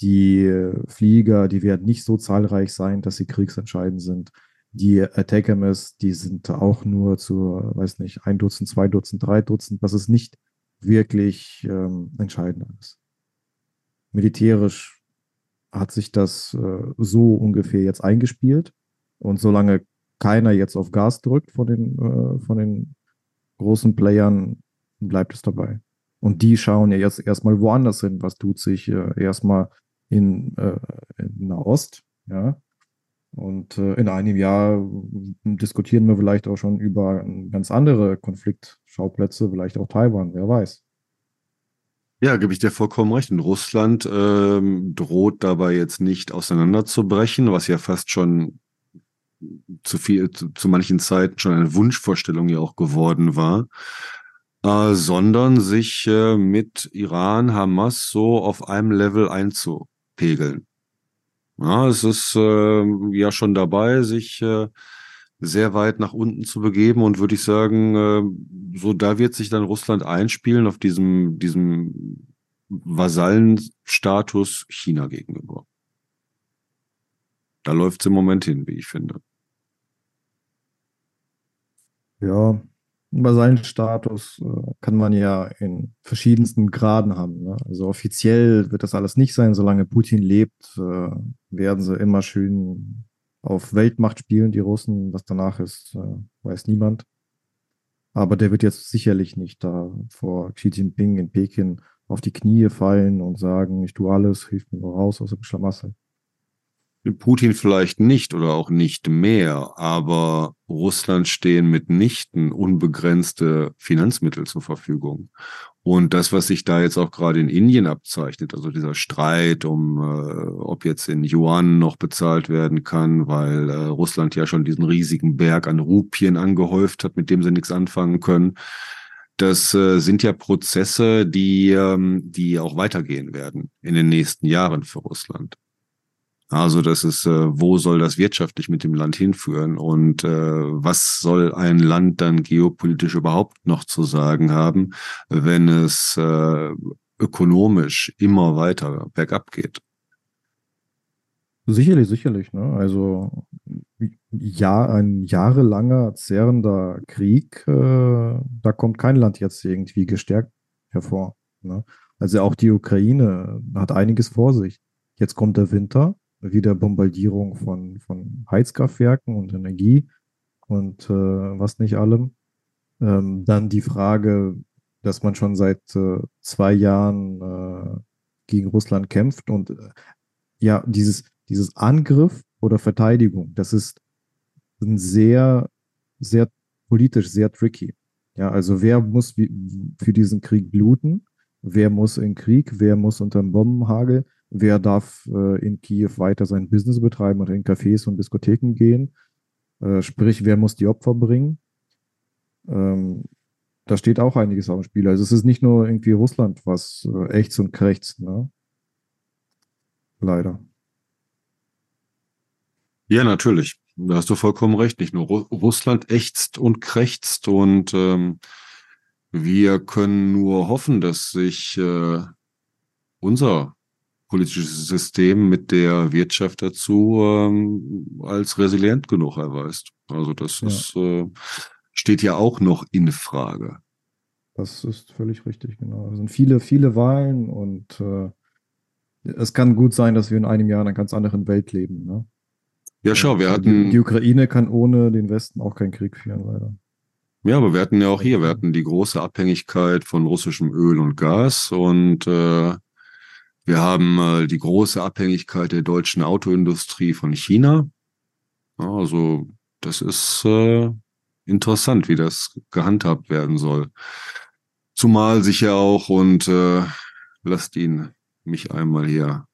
Die Flieger, die werden nicht so zahlreich sein, dass sie kriegsentscheidend sind. Die Attack-MS, die sind auch nur zu, weiß nicht, ein Dutzend, zwei Dutzend, drei Dutzend. Das ist nicht wirklich ähm, entscheidend alles. Militärisch hat sich das äh, so ungefähr jetzt eingespielt. Und solange keiner jetzt auf Gas drückt von den, äh, von den großen Playern, bleibt es dabei. Und die schauen ja jetzt erstmal woanders hin. Was tut sich äh, erstmal in, äh, in Nahost, ja. Und äh, in einem Jahr diskutieren wir vielleicht auch schon über ganz andere Konfliktschauplätze, vielleicht auch Taiwan, wer weiß. Ja, gebe ich dir vollkommen recht. Und Russland ähm, droht dabei jetzt nicht auseinanderzubrechen, was ja fast schon zu viel, zu, zu manchen Zeiten schon eine Wunschvorstellung ja auch geworden war, äh, sondern sich äh, mit Iran, Hamas so auf einem Level einzupegeln. Ja, es ist äh, ja schon dabei, sich äh, sehr weit nach unten zu begeben und würde ich sagen, äh, so da wird sich dann Russland einspielen auf diesem, diesem Vasallenstatus China gegenüber. Da läuft es im Moment hin, wie ich finde. Ja, Vasallenstatus äh, kann man ja in verschiedensten Graden haben. Ne? Also offiziell wird das alles nicht sein, solange Putin lebt, äh, werden sie immer schön auf Weltmacht spielen, die Russen. Was danach ist, äh, weiß niemand. Aber der wird jetzt sicherlich nicht da vor Xi Jinping in Peking auf die Knie fallen und sagen, ich tue alles, hilf mir nur raus aus dem Schlamassel. Putin vielleicht nicht oder auch nicht mehr, aber Russland stehen mitnichten unbegrenzte Finanzmittel zur Verfügung. Und das, was sich da jetzt auch gerade in Indien abzeichnet, also dieser Streit um, äh, ob jetzt in Yuan noch bezahlt werden kann, weil äh, Russland ja schon diesen riesigen Berg an Rupien angehäuft hat, mit dem sie nichts anfangen können. Das äh, sind ja Prozesse, die, ähm, die auch weitergehen werden in den nächsten Jahren für Russland. Also das ist, äh, wo soll das wirtschaftlich mit dem Land hinführen und äh, was soll ein Land dann geopolitisch überhaupt noch zu sagen haben, wenn es äh, ökonomisch immer weiter bergab geht? Sicherlich, sicherlich. Ne? Also ja, ein jahrelanger zerrender Krieg, äh, da kommt kein Land jetzt irgendwie gestärkt hervor. Ne? Also auch die Ukraine hat einiges vor sich. Jetzt kommt der Winter wieder Bombardierung von, von Heizkraftwerken und Energie und äh, was nicht allem. Ähm, dann die Frage, dass man schon seit äh, zwei Jahren äh, gegen Russland kämpft und äh, ja, dieses, dieses Angriff oder Verteidigung, das ist ein sehr, sehr politisch sehr tricky. Ja, also wer muss für diesen Krieg bluten? Wer muss in Krieg? Wer muss unter dem Bombenhagel? Wer darf äh, in Kiew weiter sein Business betreiben oder in Cafés und Diskotheken gehen? Äh, sprich, wer muss die Opfer bringen? Ähm, da steht auch einiges auf dem Spiel. Also es ist nicht nur irgendwie Russland, was äh, ächzt und krächzt, ne? Leider. Ja, natürlich. Da hast du vollkommen recht. Nicht nur Ru Russland ächzt und krächzt und ähm, wir können nur hoffen, dass sich äh, unser politisches System mit der Wirtschaft dazu ähm, als resilient genug erweist. Also das ja. ist, äh, steht ja auch noch in Frage. Das ist völlig richtig, genau. Es sind viele, viele Wahlen und äh, es kann gut sein, dass wir in einem Jahr in einer ganz anderen Welt leben. Ne? Ja, schau, wir hatten. Die, die Ukraine kann ohne den Westen auch keinen Krieg führen, leider. Ja, aber wir hatten ja auch hier, wir hatten die große Abhängigkeit von russischem Öl und Gas und äh, wir haben äh, die große Abhängigkeit der deutschen Autoindustrie von China. Also das ist äh, interessant, wie das gehandhabt werden soll. Zumal sich ja auch, und äh, lasst ihn mich einmal hier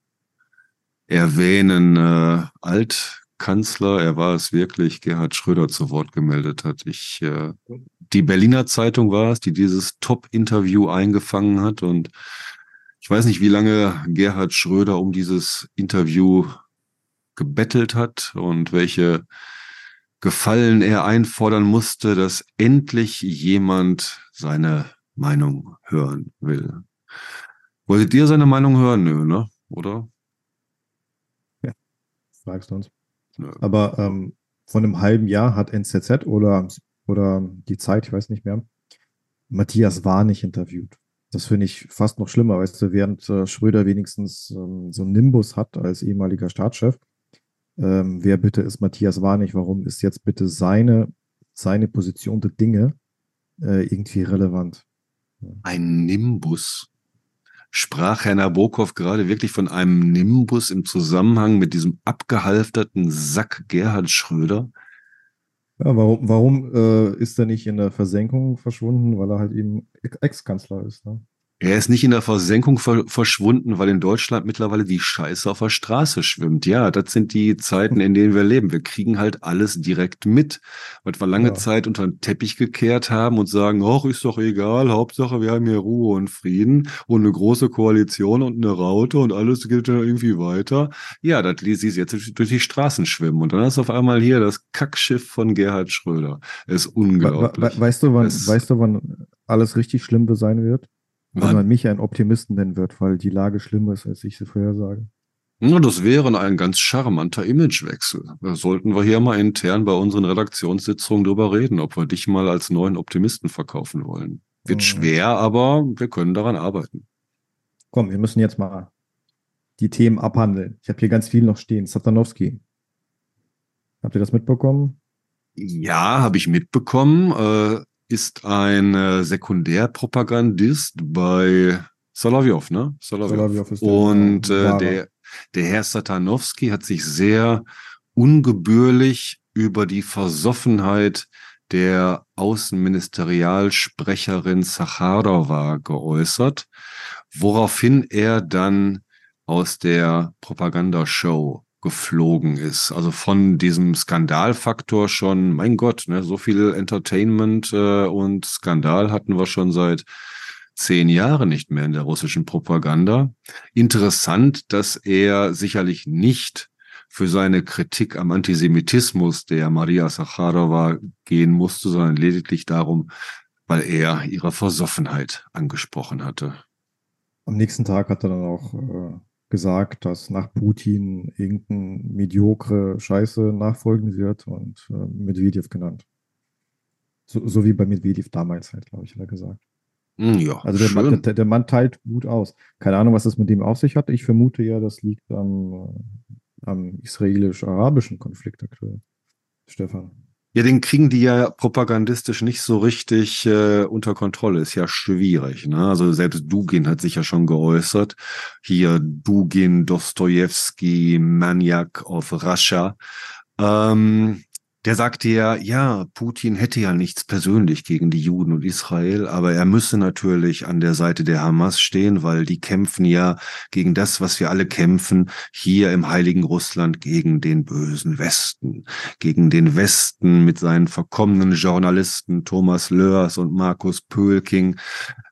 erwähnen, äh, Altkanzler, er war es wirklich, Gerhard Schröder zu Wort gemeldet hat. Ich, äh, die Berliner Zeitung war es, die dieses Top-Interview eingefangen hat und ich weiß nicht, wie lange Gerhard Schröder um dieses Interview gebettelt hat und welche Gefallen er einfordern musste, dass endlich jemand seine Meinung hören will. Wolltet ihr seine Meinung hören? Nö, ne? Oder? Ja, fragst du uns. Nö. Aber ähm, von einem halben Jahr hat NZZ oder, oder die Zeit, ich weiß nicht mehr, Matthias war nicht interviewt. Das finde ich fast noch schlimmer, weißt du, während äh, Schröder wenigstens ähm, so einen Nimbus hat als ehemaliger Staatschef. Ähm, wer bitte ist Matthias Warnig? Warum ist jetzt bitte seine, seine Position der Dinge äh, irgendwie relevant? Ein Nimbus. Sprach Herr Nabokov gerade wirklich von einem Nimbus im Zusammenhang mit diesem abgehalfterten Sack Gerhard Schröder? Ja, warum, warum äh, ist er nicht in der Versenkung verschwunden? Weil er halt eben Ex-Kanzler ist. Ne? Er ist nicht in der Versenkung ver verschwunden, weil in Deutschland mittlerweile die Scheiße auf der Straße schwimmt. Ja, das sind die Zeiten, in denen wir leben. Wir kriegen halt alles direkt mit, was wir lange ja. Zeit unter den Teppich gekehrt haben und sagen, ach, ist doch egal, Hauptsache wir haben hier Ruhe und Frieden und eine große Koalition und eine Raute und alles geht dann irgendwie weiter. Ja, das ließ sie jetzt durch die Straßen schwimmen und dann ist auf einmal hier das Kackschiff von Gerhard Schröder. ist unglaublich. We we weißt du, wann, weißt du, wann alles richtig schlimm sein wird? Wenn man mich einen Optimisten nennen wird, weil die Lage schlimmer ist, als ich sie vorhersage. Ja, das wäre ein ganz charmanter Imagewechsel. Da sollten wir hier mal intern bei unseren Redaktionssitzungen drüber reden, ob wir dich mal als neuen Optimisten verkaufen wollen. Wird mhm. schwer, aber wir können daran arbeiten. Komm, wir müssen jetzt mal die Themen abhandeln. Ich habe hier ganz viel noch stehen. Satanowski. Habt ihr das mitbekommen? Ja, habe ich mitbekommen. Äh, ist ein äh, Sekundärpropagandist bei Solovyov, ne? Solovyov. Solovyov ist der, Und äh, der, Der Herr Satanowski hat sich sehr ungebührlich über die Versoffenheit der Außenministerialsprecherin Sacharowa geäußert, woraufhin er dann aus der Propagandashow geflogen ist. Also von diesem Skandalfaktor schon, mein Gott, ne, so viel Entertainment äh, und Skandal hatten wir schon seit zehn Jahren nicht mehr in der russischen Propaganda. Interessant, dass er sicherlich nicht für seine Kritik am Antisemitismus der Maria Sacharowa gehen musste, sondern lediglich darum, weil er ihre Versoffenheit angesprochen hatte. Am nächsten Tag hat er dann auch äh, gesagt, dass nach Putin irgendein mediokre Scheiße nachfolgen wird und äh, Medvedev genannt. So, so, wie bei Medvedev damals halt, glaube ich, hat er gesagt. Hm, ja, also der Mann, der, der, Mann teilt gut aus. Keine Ahnung, was das mit dem auf sich hat. Ich vermute ja, das liegt am, äh, am israelisch-arabischen Konflikt aktuell. Stefan. Ja, den kriegen die ja propagandistisch nicht so richtig äh, unter Kontrolle. Ist ja schwierig. Ne? Also selbst Dugin hat sich ja schon geäußert. Hier Dugin, Dostoevsky, Maniac of Russia. Ähm, der sagte ja, ja, Putin hätte ja nichts persönlich gegen die Juden und Israel, aber er müsse natürlich an der Seite der Hamas stehen, weil die kämpfen ja gegen das, was wir alle kämpfen, hier im heiligen Russland gegen den bösen Westen, gegen den Westen mit seinen verkommenen Journalisten Thomas Lörs und Markus Pölking,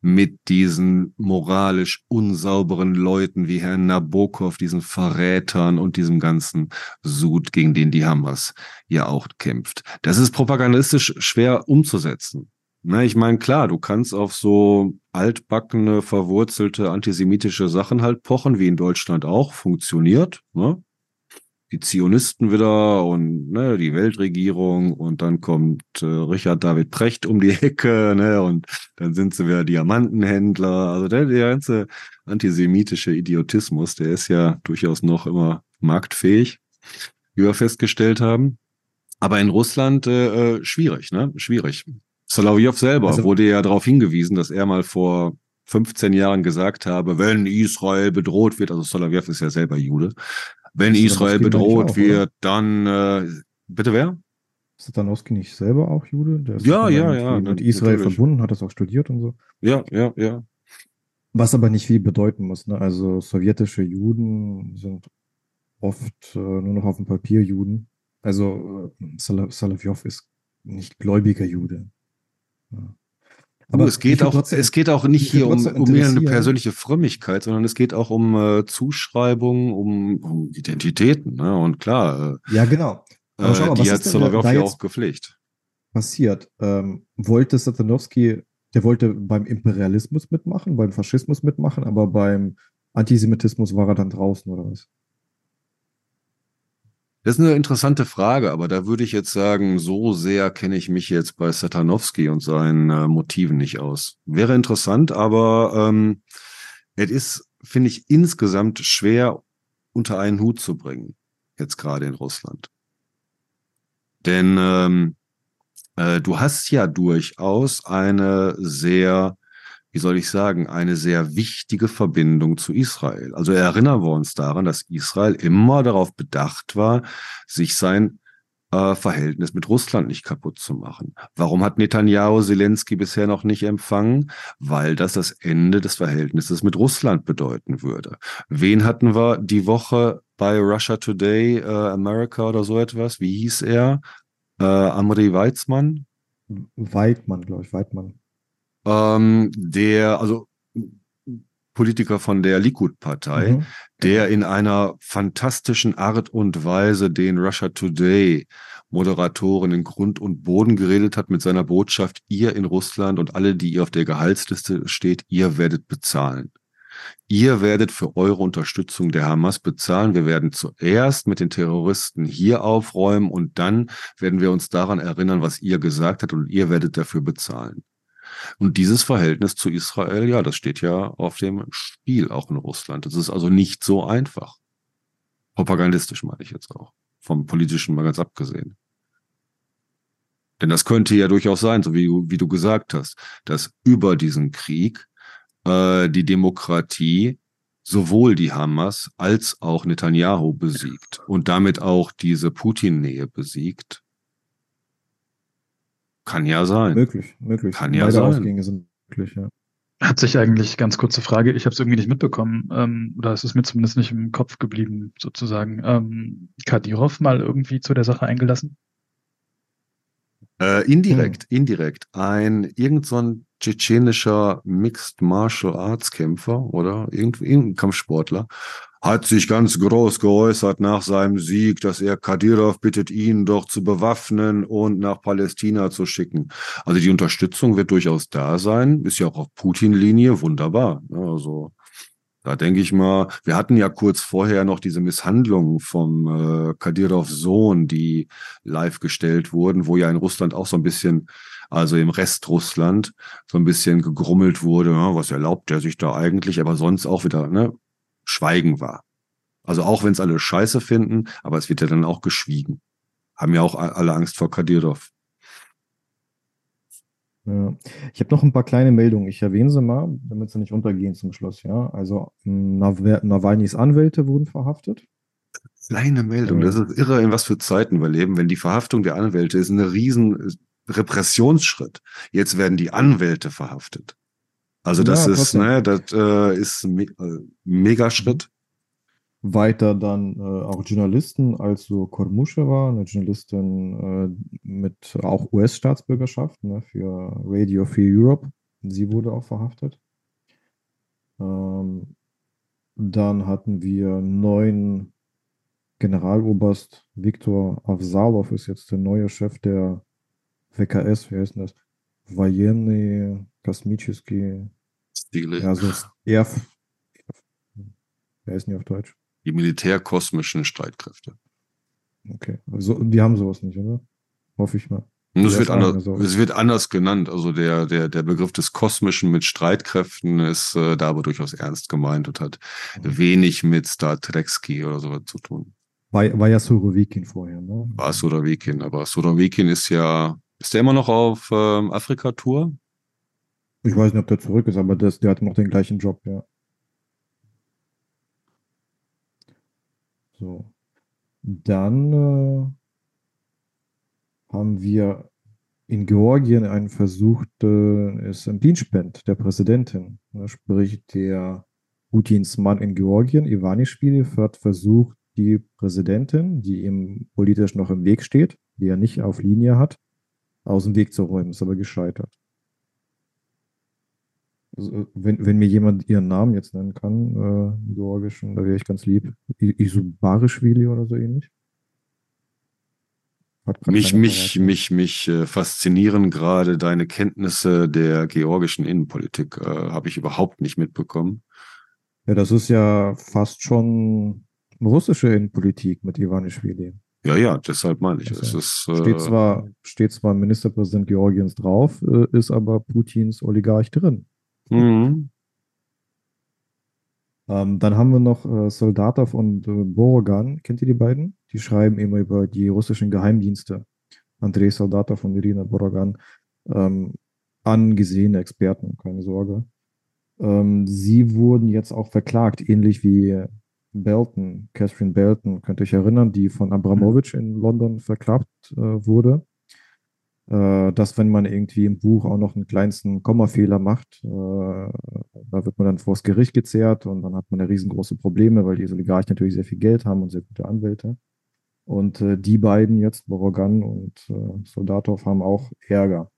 mit diesen moralisch unsauberen Leuten wie Herrn Nabokov, diesen Verrätern und diesem ganzen Sud, gegen den die Hamas ja auch kämpft. Das ist propagandistisch schwer umzusetzen. Na, ich meine, klar, du kannst auf so altbackene, verwurzelte antisemitische Sachen halt pochen, wie in Deutschland auch, funktioniert. Ne? Die Zionisten wieder und ne, die Weltregierung und dann kommt äh, Richard David Precht um die Ecke ne, und dann sind sie wieder Diamantenhändler. Also der, der ganze antisemitische Idiotismus, der ist ja durchaus noch immer marktfähig, wie wir festgestellt haben. Aber in Russland äh, äh, schwierig, ne? Schwierig. Solovyov selber also, wurde ja darauf hingewiesen, dass er mal vor 15 Jahren gesagt habe, wenn Israel bedroht wird, also Solovyov ist ja selber Jude, wenn Israel bedroht auch, wird, oder? dann äh, bitte wer? Satanowski nicht selber auch Jude? ja, ja, ja. Mit Israel natürlich. verbunden, hat das auch studiert und so. Ja, ja, ja. Was aber nicht viel bedeuten muss. Ne? Also sowjetische Juden sind oft äh, nur noch auf dem Papier Juden. Also äh, Salavjov ist nicht gläubiger Jude. Ja. Aber es geht auch, trotzdem, es geht auch nicht hier um, um eine persönliche Frömmigkeit, sondern es geht auch um äh, Zuschreibungen, um, um Identitäten. Ne? Und klar, äh, ja genau. Aber schau mal, die hat Salavjov ja auch gepflegt. Passiert. Ähm, wollte Satanowski, der wollte beim Imperialismus mitmachen, beim Faschismus mitmachen, aber beim Antisemitismus war er dann draußen oder was? Das ist eine interessante Frage, aber da würde ich jetzt sagen, so sehr kenne ich mich jetzt bei Satanowski und seinen äh, Motiven nicht aus. Wäre interessant, aber ähm, es ist, finde ich, insgesamt schwer unter einen Hut zu bringen, jetzt gerade in Russland. Denn ähm, äh, du hast ja durchaus eine sehr wie soll ich sagen, eine sehr wichtige Verbindung zu Israel. Also erinnern wir uns daran, dass Israel immer darauf bedacht war, sich sein äh, Verhältnis mit Russland nicht kaputt zu machen. Warum hat Netanyahu Zelensky bisher noch nicht empfangen? Weil das das Ende des Verhältnisses mit Russland bedeuten würde. Wen hatten wir die Woche bei Russia Today, äh, America oder so etwas? Wie hieß er? Äh, Amri Weizmann? Weidmann, glaube ich, Weidmann ähm, der, also Politiker von der Likud-Partei, mhm. der in einer fantastischen Art und Weise den Russia Today Moderatoren in Grund und Boden geredet hat mit seiner Botschaft, ihr in Russland und alle, die ihr auf der Gehaltsliste steht, ihr werdet bezahlen. Ihr werdet für eure Unterstützung der Hamas bezahlen. Wir werden zuerst mit den Terroristen hier aufräumen und dann werden wir uns daran erinnern, was ihr gesagt habt und ihr werdet dafür bezahlen. Und dieses Verhältnis zu Israel, ja, das steht ja auf dem Spiel auch in Russland. Das ist also nicht so einfach. Propagandistisch meine ich jetzt auch. Vom politischen mal ganz abgesehen. Denn das könnte ja durchaus sein, so wie, wie du gesagt hast, dass über diesen Krieg äh, die Demokratie sowohl die Hamas als auch Netanyahu besiegt und damit auch diese Putin-Nähe besiegt. Kann ja sein. Möglich, möglich. Kann ja Beide sein. Ausgänge sind möglich, ja. Hat sich eigentlich, ganz kurze Frage, ich habe es irgendwie nicht mitbekommen, ähm, oder es ist mir zumindest nicht im Kopf geblieben, sozusagen. Ähm, Kadyrov mal irgendwie zu der Sache eingelassen? Äh, indirekt, indirekt. Ein irgend so ein tschetschenischer Mixed Martial Arts Kämpfer oder irgend, irgendein Kampfsportler hat sich ganz groß geäußert nach seinem Sieg, dass er Kadyrov bittet, ihn doch zu bewaffnen und nach Palästina zu schicken. Also die Unterstützung wird durchaus da sein, ist ja auch auf Putin-Linie, wunderbar. Also da denke ich mal, wir hatten ja kurz vorher noch diese Misshandlungen vom äh, Kadyrovs Sohn, die live gestellt wurden, wo ja in Russland auch so ein bisschen, also im Rest Russland, so ein bisschen gegrummelt wurde, ja, was erlaubt er sich da eigentlich, aber sonst auch wieder, ne, Schweigen war. Also auch wenn es alle scheiße finden, aber es wird ja dann auch geschwiegen. Haben ja auch alle Angst vor Kadyrov. Ja. Ich habe noch ein paar kleine Meldungen. Ich erwähne sie mal, damit sie nicht untergehen zum Schluss. Ja, also Nav- Nawalnys Anwälte wurden verhaftet. Kleine Meldung, das ist irre, in was für Zeiten wir leben, wenn die Verhaftung der Anwälte ist ein riesen Repressionsschritt. Jetzt werden die Anwälte verhaftet. Also das Ja, ist, ne, das äh, ist ein me äh, Megaschritt. Weiter dann äh, auch Journalisten, also Kormuschewa, eine Journalistin äh, mit auch US-Staatsbürgerschaft ne, für Radio Free Europe. Sie wurde auch verhaftet. Ähm, dann hatten wir neuen Generaloberst Viktor Avsalov ist jetzt der neue Chef der WKS, wie heißt denn das? Военные космические, Die, ja, so ist er, wer ist denn die auf Deutsch? die militärkosmischen Streitkräfte. Okay, also die haben sowas nicht, oder? Hoffe ich mal. Und es Ja, wird, ist eine anders, Sorge. es wird anders genannt. Also der, der, der Begriff des Kosmischen mit Streitkräften ist äh, da aber durchaus ernst gemeint und hat wenig mit Star Trekski oder sowas zu tun. War, war ja Surovikin vorher, ne? War Surovikin, aber Surovikin ist ja, ist der immer noch auf ähm, Afrika-Tour? Ich weiß nicht, ob der zurück ist, aber das, der hat noch den gleichen Job, ja. So. Dann äh, haben wir in Georgien einen versuchten ist Impeachment der Präsidentin. Ne, sprich, der Putins Mann in Georgien, Iwanischvili, hat versucht, die Präsidentin, die ihm politisch noch im Weg steht, die er nicht auf Linie hat, aus dem Weg zu räumen, ist aber gescheitert. Also, wenn, wenn mir jemand ihren Namen jetzt nennen kann, äh, Georgischen, da wäre ich ganz lieb. I- Isubarischvili oder so ähnlich. Mich, mich, parat. mich, mich äh, faszinieren gerade deine Kenntnisse der georgischen Innenpolitik. Äh, Habe ich überhaupt nicht mitbekommen. Ja, das ist ja fast schon russische Innenpolitik mit Ivanischvili. Ja, ja, deshalb meine ich. Also, Es ist, äh, Steht zwar, steht zwar Ministerpräsident Georgiens drauf, äh, ist aber Putins Oligarch drin. mhm. Ähm, dann haben wir noch äh, Soldatov und äh, Borogan. Kennt ihr die beiden? Die schreiben immer über die russischen Geheimdienste. Andrei Soldatov und Irina Borogan. Ähm, angesehene Experten, keine Sorge. Ähm, sie wurden jetzt auch verklagt, ähnlich wie Belton, Catherine Belton, könnt ihr euch erinnern, die von Abramowitsch in London verklagt äh, wurde. Äh, dass, wenn man irgendwie im Buch auch noch einen kleinsten Kommafehler macht, äh, da wird man dann vors Gericht gezerrt und dann hat man ja riesengroße Probleme, weil die Oligarchen natürlich sehr viel Geld haben und sehr gute Anwälte. Und äh, die beiden jetzt, Borogan und äh, Soldatov, haben auch Ärger.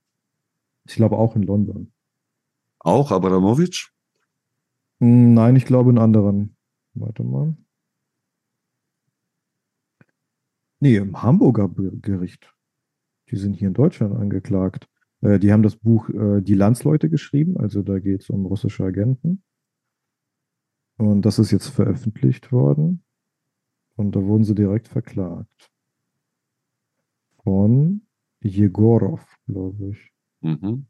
Ich glaube auch in London. Auch Abramowitsch? Hm, Nein, ich glaube in anderen. Warte mal. Nee, im Hamburger Gericht. Die sind hier in Deutschland angeklagt. Äh, die haben das Buch äh, Die Landsleute geschrieben, also da geht es um russische Agenten. Und das ist jetzt veröffentlicht worden. Und da wurden sie direkt verklagt. Von Jegorov, glaube ich. Mhm.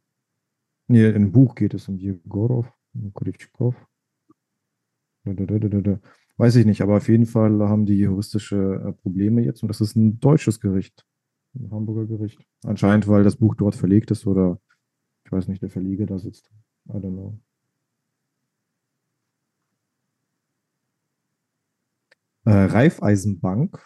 Nee, im Buch geht es um Jegorov, um Krivchkov. Weiß ich nicht, aber auf jeden Fall haben die juristische äh, Probleme jetzt und das ist ein deutsches Gericht, ein Hamburger Gericht. Anscheinend, weil das Buch dort verlegt ist oder ich weiß nicht, der Verleger da sitzt. I don't know. Äh, Raiffeisenbank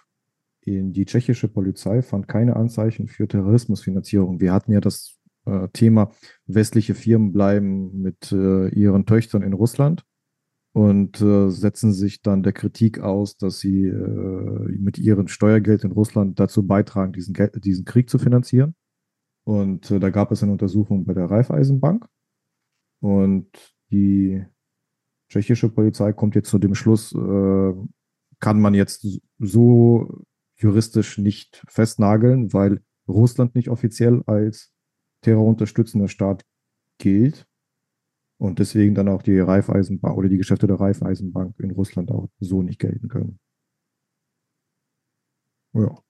in die tschechische Polizei fand keine Anzeichen für Terrorismusfinanzierung. Wir hatten ja das äh, Thema, westliche Firmen bleiben mit äh, ihren Töchtern in Russland und äh, setzen sich dann der Kritik aus, dass sie äh, mit ihrem Steuergeld in Russland dazu beitragen, diesen, diesen Krieg zu finanzieren. Und äh, da gab es eine Untersuchung bei der Raiffeisenbank. Und die tschechische Polizei kommt jetzt zu dem Schluss, äh, kann man jetzt so juristisch nicht festnageln, weil Russland nicht offiziell als terrorunterstützender Staat gilt und deswegen dann auch die Raiffeisenbank oder die Geschäfte der Raiffeisenbank in Russland auch so nicht gelten können. Ja.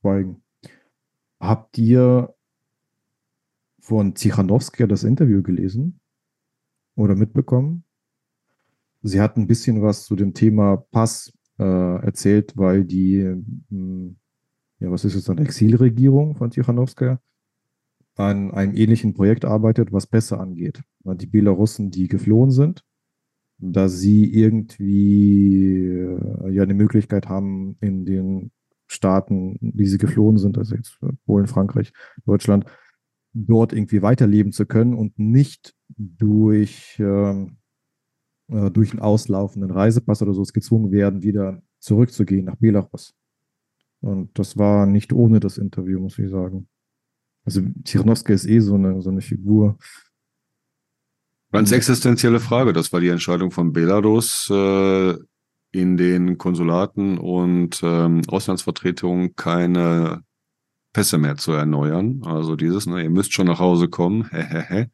Schweigen. Habt ihr von Zichanowska das Interview gelesen oder mitbekommen? Sie hat ein bisschen was zu dem Thema Pass äh, erzählt, weil die, mh, hm, ja, was ist es dann, Exilregierung von Tichanowska an einem ähnlichen Projekt arbeitet, was Pässe angeht. Die Belarussen, die geflohen sind, da sie irgendwie äh, ja eine Möglichkeit haben, in den Staaten, die sie geflohen sind, also jetzt Polen, Frankreich, Deutschland, dort irgendwie weiterleben zu können und nicht durch ähm, äh, durch einen auslaufenden Reisepass oder so gezwungen werden, wieder zurückzugehen nach Belarus. Und das war nicht ohne das Interview, muss ich sagen. Also Tichanowska ist eh so eine, so eine Figur. Ganz existenzielle Frage. Das war die Entscheidung von Belarus, äh, in den Konsulaten und ähm, Auslandsvertretungen keine Pässe mehr zu erneuern. Also dieses, ne, ihr müsst schon nach Hause kommen.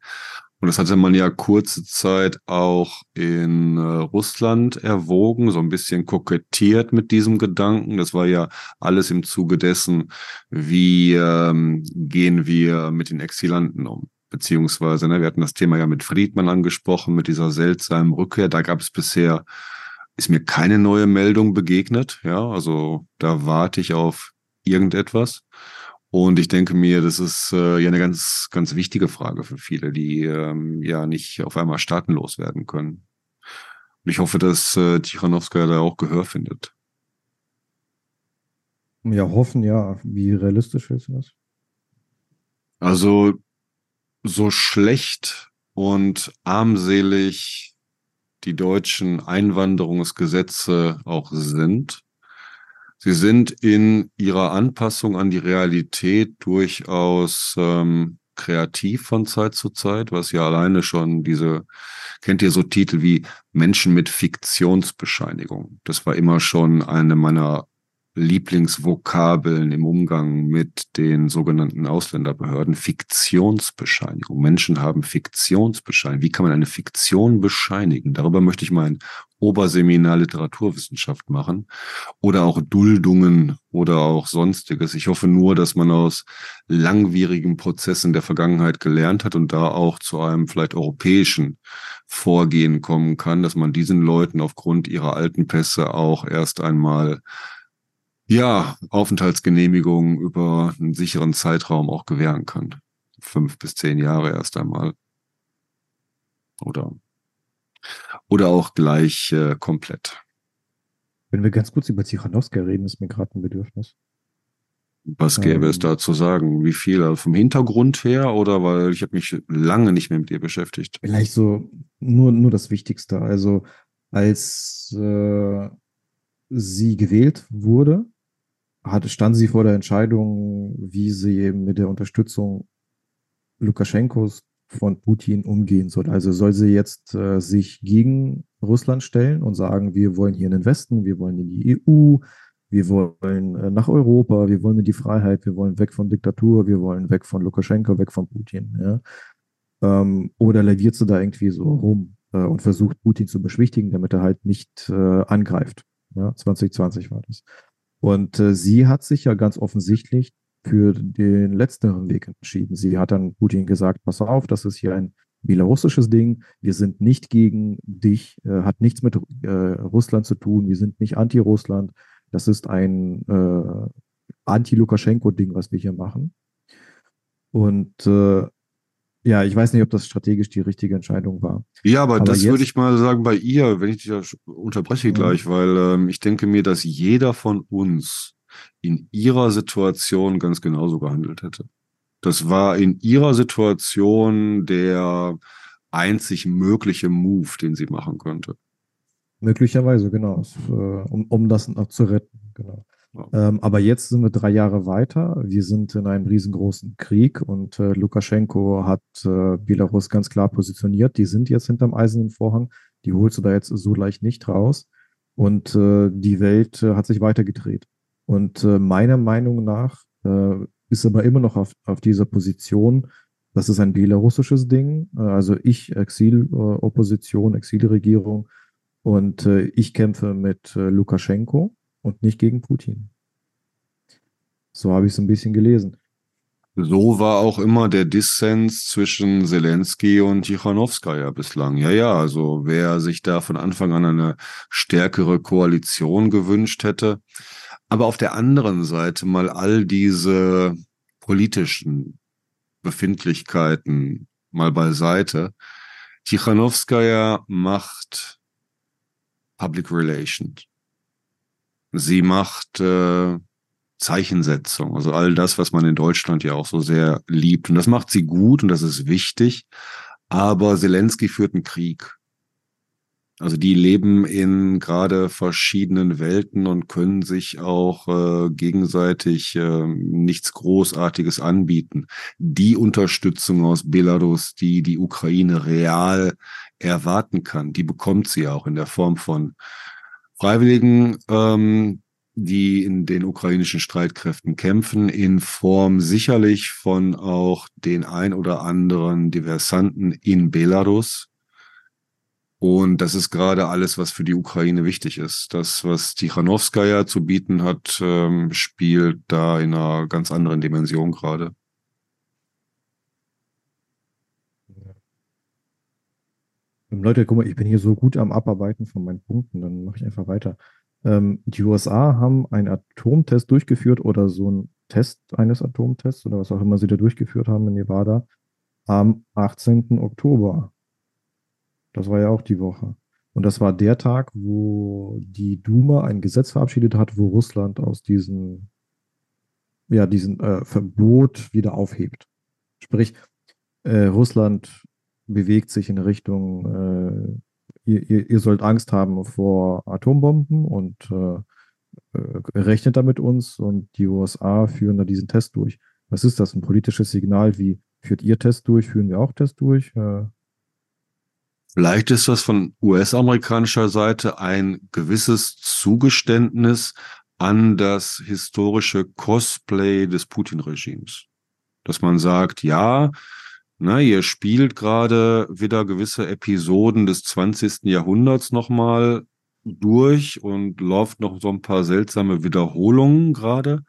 Und das hatte man ja kurze Zeit auch in äh, Russland erwogen, so ein bisschen kokettiert mit diesem Gedanken. Das war ja alles im Zuge dessen, wie ähm, gehen wir mit den Exilanten um. Beziehungsweise, ne, wir hatten das Thema ja mit Friedmann angesprochen, mit dieser seltsamen Rückkehr. Da gab es bisher, ist mir keine neue Meldung begegnet. Ja, also da warte ich auf irgendetwas. Und ich denke mir, das ist äh, ja eine ganz, ganz wichtige Frage für viele, die ähm, ja nicht auf einmal staatenlos werden können. Und ich hoffe, dass äh, Tichanowska da auch Gehör findet. Ja, hoffen, ja. Wie realistisch ist das? Also, so schlecht und armselig die deutschen Einwanderungsgesetze auch sind, Sie sind in ihrer Anpassung an die Realität durchaus ähm, kreativ von Zeit zu Zeit, was ja alleine schon diese, kennt ihr so Titel wie Menschen mit Fiktionsbescheinigung? Das war immer schon eine meiner Lieblingsvokabeln im Umgang mit den sogenannten Ausländerbehörden. Fiktionsbescheinigung. Menschen haben Fiktionsbescheinigung. Wie kann man eine Fiktion bescheinigen? Darüber möchte ich mein Oberseminar Literaturwissenschaft machen oder auch Duldungen oder auch sonstiges. Ich hoffe nur, dass man aus langwierigen Prozessen der Vergangenheit gelernt hat und da auch zu einem vielleicht europäischen Vorgehen kommen kann, dass man diesen Leuten aufgrund ihrer alten Pässe auch erst einmal ja, Aufenthaltsgenehmigungen über einen sicheren Zeitraum auch gewähren kann. Fünf bis zehn Jahre erst einmal. Oder, oder auch gleich äh, komplett. Wenn wir ganz kurz über Tichanowska reden, ist mir gerade ein Bedürfnis. Was gäbe ähm, es da zu sagen? Wie viel? Also vom Hintergrund her oder weil ich habe mich lange nicht mehr mit ihr beschäftigt? Vielleicht so nur, nur das Wichtigste. Also als äh, sie gewählt wurde, hatte, stand sie vor der Entscheidung, wie sie mit der Unterstützung Lukaschenkos von Putin umgehen soll. Also soll sie jetzt äh, sich gegen Russland stellen und sagen, wir wollen hier in den Westen, wir wollen in die EU, wir wollen äh, nach Europa, wir wollen in die Freiheit, wir wollen weg von Diktatur, wir wollen weg von Lukaschenko, weg von Putin. Ja? Ähm, oder laviert sie da irgendwie so rum äh, und versucht Putin zu beschwichtigen, damit er halt nicht äh, angreift. Ja? 2020 war das. Und äh, sie hat sich ja ganz offensichtlich für den letzteren Weg entschieden. Sie hat dann Putin gesagt, pass auf, das ist hier ein belarussisches Ding. Wir sind nicht gegen dich, äh, hat nichts mit äh, Russland zu tun. Wir sind nicht anti-Russland. Das ist ein äh, anti-Lukaschenko-Ding, was wir hier machen. Und äh, Ja, ich weiß nicht, ob das strategisch die richtige Entscheidung war. Ja, aber, Aber das würde jetzt- ich mal sagen bei ihr, wenn ich dich unterbreche Mhm. gleich, weil ähm, ich denke mir, dass jeder von uns in ihrer Situation ganz genauso gehandelt hätte. Das war in ihrer Situation der einzig mögliche Move, den sie machen könnte. Möglicherweise, genau, äh, um, um das noch zu retten, genau. Ja. Ähm, aber jetzt sind wir drei Jahre weiter. Wir sind in einem riesengroßen Krieg und äh, Lukaschenko hat äh, Belarus ganz klar positioniert. Die sind jetzt hinterm eisernen Vorhang. Die holst du da jetzt so leicht nicht raus. Und äh, die Welt äh, hat sich weitergedreht. Und äh, meiner Meinung nach äh, ist aber immer noch auf, auf dieser Position, das ist ein belarussisches Ding. Äh, also ich, Exil-Opposition, Exilregierung. Und äh, ich kämpfe mit äh, Lukaschenko und nicht gegen Putin. So habe ich es ein bisschen gelesen. So war auch immer der Dissens zwischen Zelensky und Tichanowskaja bislang. Ja, ja, also wer sich da von Anfang an eine stärkere Koalition gewünscht hätte. Aber auf der anderen Seite mal all diese politischen Befindlichkeiten mal beiseite. Tichanowskaja macht Public Relations. Sie macht äh, Zeichensetzung, also all das, was man in Deutschland ja auch so sehr liebt. Und das macht sie gut und das ist wichtig. Aber Zelensky führt einen Krieg. Also die leben in gerade verschiedenen Welten und können sich auch äh, gegenseitig äh, nichts Großartiges anbieten. Die Unterstützung aus Belarus, die die Ukraine real erwarten kann, die bekommt sie auch in der Form von Freiwilligen, ähm, die in den ukrainischen Streitkräften kämpfen, in Form sicherlich von auch den ein oder anderen Diversanten in Belarus. Und das ist gerade alles, was für die Ukraine wichtig ist. Das, was Tichanowskaja zu bieten hat, ähm, spielt da in einer ganz anderen Dimension gerade. Leute, guck mal, ich bin hier so gut am Abarbeiten von meinen Punkten, dann mache ich einfach weiter. Ähm, die USA haben einen Atomtest durchgeführt oder so einen Test eines Atomtests oder was auch immer sie da durchgeführt haben in Nevada am 18. Oktober. Das war ja auch die Woche. Und das war der Tag, wo die Duma ein Gesetz verabschiedet hat, wo Russland aus diesem, ja, diesem äh, Verbot wieder aufhebt. Sprich, äh, Russland bewegt sich in Richtung, äh, ihr, ihr, ihr sollt Angst haben vor Atombomben und äh, äh, rechnet da mit uns und die USA führen da diesen Test durch. Was ist das? Ein politisches Signal wie, führt ihr Test durch, führen wir auch Test durch? Vielleicht ist das von US-amerikanischer Seite ein gewisses Zugeständnis an das historische Cosplay des Putin-Regimes. Dass man sagt, ja, na, ihr spielt gerade wieder gewisse Episoden des 20. Jahrhunderts nochmal durch und läuft noch so ein paar seltsame Wiederholungen gerade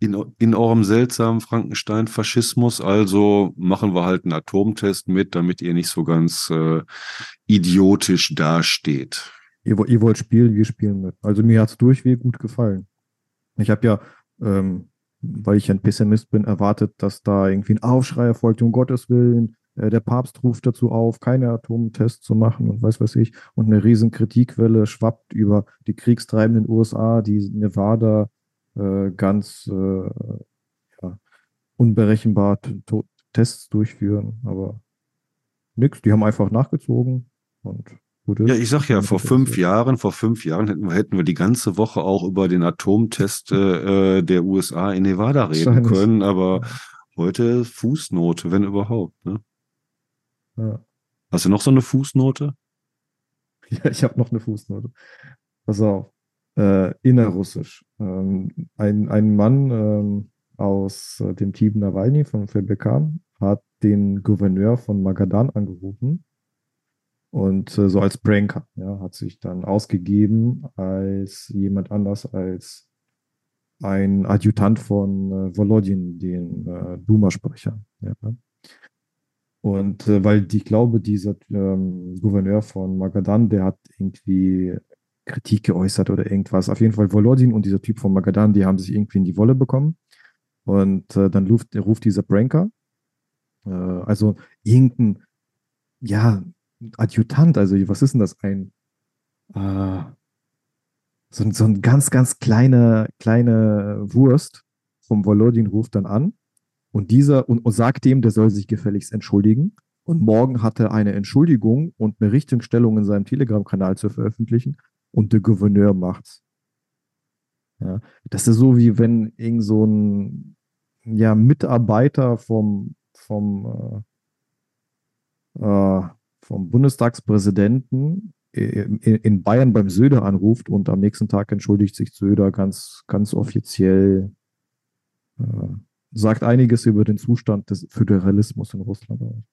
in, in eurem seltsamen Frankenstein-Faschismus. Also machen wir halt einen Atomtest mit, damit ihr nicht so ganz äh, idiotisch dasteht. ihr, ihr wollt spielen, wir spielen mit. Also mir hat es durchweg gut gefallen. Ich habe ja, ähm, weil ich ein Pessimist bin, erwartet, dass da irgendwie ein Aufschrei erfolgt, um Gottes Willen. Äh, der Papst ruft dazu auf, keine Atomtests zu machen und weiß was ich. Und eine riesen Kritikwelle schwappt über die kriegstreibenden USA, die Nevada äh, ganz äh, ja, unberechenbar Tests durchführen. Aber nix, die haben einfach nachgezogen und gut ist. Ja, ich sag ja, vor fünf Jahren, vor fünf Jahren hätten wir, hätten wir die ganze Woche auch über den Atomtest äh, der USA in Nevada reden können, aber heute Fußnote, wenn überhaupt. Ne? Ja. Hast du noch so eine Fußnote? Ja, ich habe noch eine Fußnote. Pass auf. Äh, innerrussisch. Ähm, ein, ein Mann ähm, aus äh, dem Team Nawalny von FBK hat den Gouverneur von Magadan angerufen und äh, so als Pranker, ja, hat sich dann ausgegeben als jemand anders als ein Adjutant von äh, Volodin, den äh, Duma-Sprecher. Ja. Und äh, weil ich glaube, dieser ähm, Gouverneur von Magadan, der hat irgendwie Kritik geäußert oder irgendwas. Auf jeden Fall Volodin und dieser Typ von Magadan, die haben sich irgendwie in die Wolle bekommen. Und äh, dann ruft, ruft dieser Pranker Äh, also irgendein, ja, Adjutant, also was ist denn das? Ein, äh, so, ein- so ein ganz, ganz kleine, kleine Wurst vom Volodin ruft dann an und dieser und, und sagt dem, der soll sich gefälligst entschuldigen. Und morgen hat er eine Entschuldigung und eine Richtungsstellung in seinem Telegram-Kanal zu veröffentlichen und der Gouverneur macht's. Ja, das ist so wie wenn irgend so ein ja, Mitarbeiter vom, vom, äh, äh, vom Bundestagspräsidenten in, Bayern beim Söder anruft und am nächsten Tag entschuldigt sich Söder ganz, ganz offiziell, äh, sagt einiges über den Zustand des Föderalismus in Russland aus.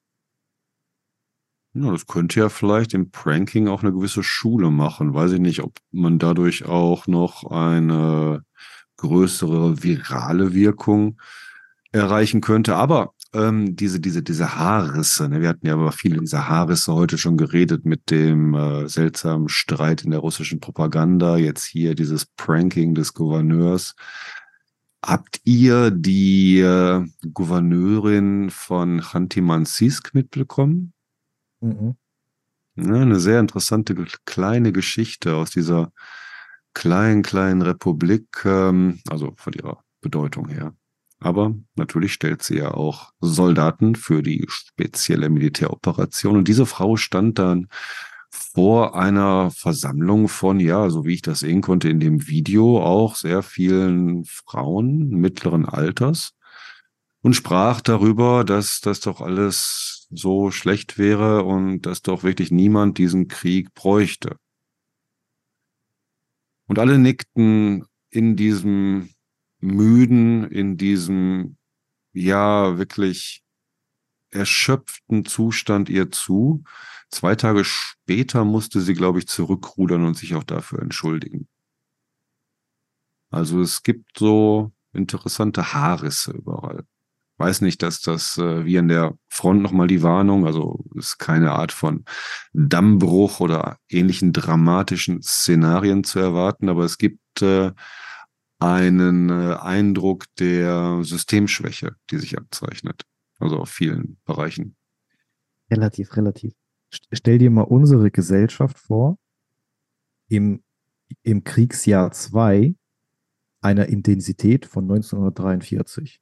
Ja, das könnte ja vielleicht im Pranking auch eine gewisse Schule machen. Weiß ich nicht, ob man dadurch auch noch eine größere virale Wirkung erreichen könnte. Aber ähm, diese, diese, diese Haarrisse, ne, wir hatten ja über viele dieser Haarrisse heute schon geredet mit dem äh, seltsamen Streit in der russischen Propaganda. Jetzt hier dieses Pranking des Gouverneurs. Habt ihr die äh, Gouverneurin von Khanty-Mansisk mitbekommen? Mhm. Ja, eine sehr interessante kleine Geschichte aus dieser kleinen, kleinen Republik, ähm, also von ihrer Bedeutung her. Aber natürlich stellt sie ja auch Soldaten für die spezielle Militäroperation. Und diese Frau stand dann vor einer Versammlung von, ja, so wie ich das sehen konnte in dem Video, auch sehr vielen Frauen mittleren Alters und sprach darüber, dass das doch alles so schlecht wäre und dass doch wirklich niemand diesen Krieg bräuchte. Und alle nickten in diesem müden, in diesem, ja, wirklich erschöpften Zustand ihr zu. Zwei Tage später musste sie, glaube ich, zurückrudern und sich auch dafür entschuldigen. Also es gibt so interessante Haarrisse überall. Weiß nicht, dass das äh, wie an der Front nochmal die Warnung, also ist keine Art von Dammbruch oder ähnlichen dramatischen Szenarien zu erwarten, aber es gibt äh, einen äh, Eindruck der Systemschwäche, die sich abzeichnet. Also auf vielen Bereichen. Relativ, relativ. St- Stell dir mal unsere Gesellschaft vor, im, im Kriegsjahr 2 einer Intensität von 1943.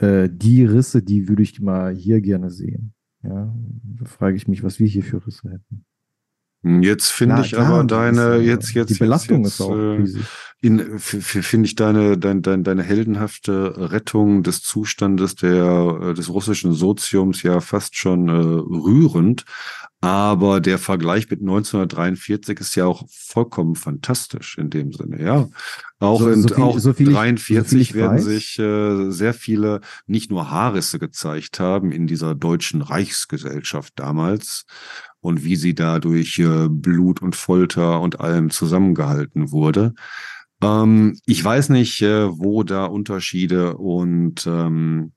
Äh, die Risse, die würde ich mal hier gerne sehen. Ja, da frage ich mich, was wir hier für Risse hätten. Jetzt finde ich klar, aber deine, jetzt, jetzt, Die Belastung jetzt, ist auch äh, finde ich deine, deine, deine, deine heldenhafte Rettung des Zustandes der, äh, des russischen Soziums ja fast schon äh, rührend. Aber der Vergleich mit 1943 ist ja auch vollkommen fantastisch in dem Sinne, ja. Auch So- in so viel- auch so viel ich- 43 so werden weiß. sich äh, sehr viele nicht nur Haarrisse gezeigt haben in dieser deutschen Reichsgesellschaft damals und wie sie da durch äh, Blut und Folter und allem zusammengehalten wurde. Ähm, ich weiß nicht, äh, wo da Unterschiede und ähm,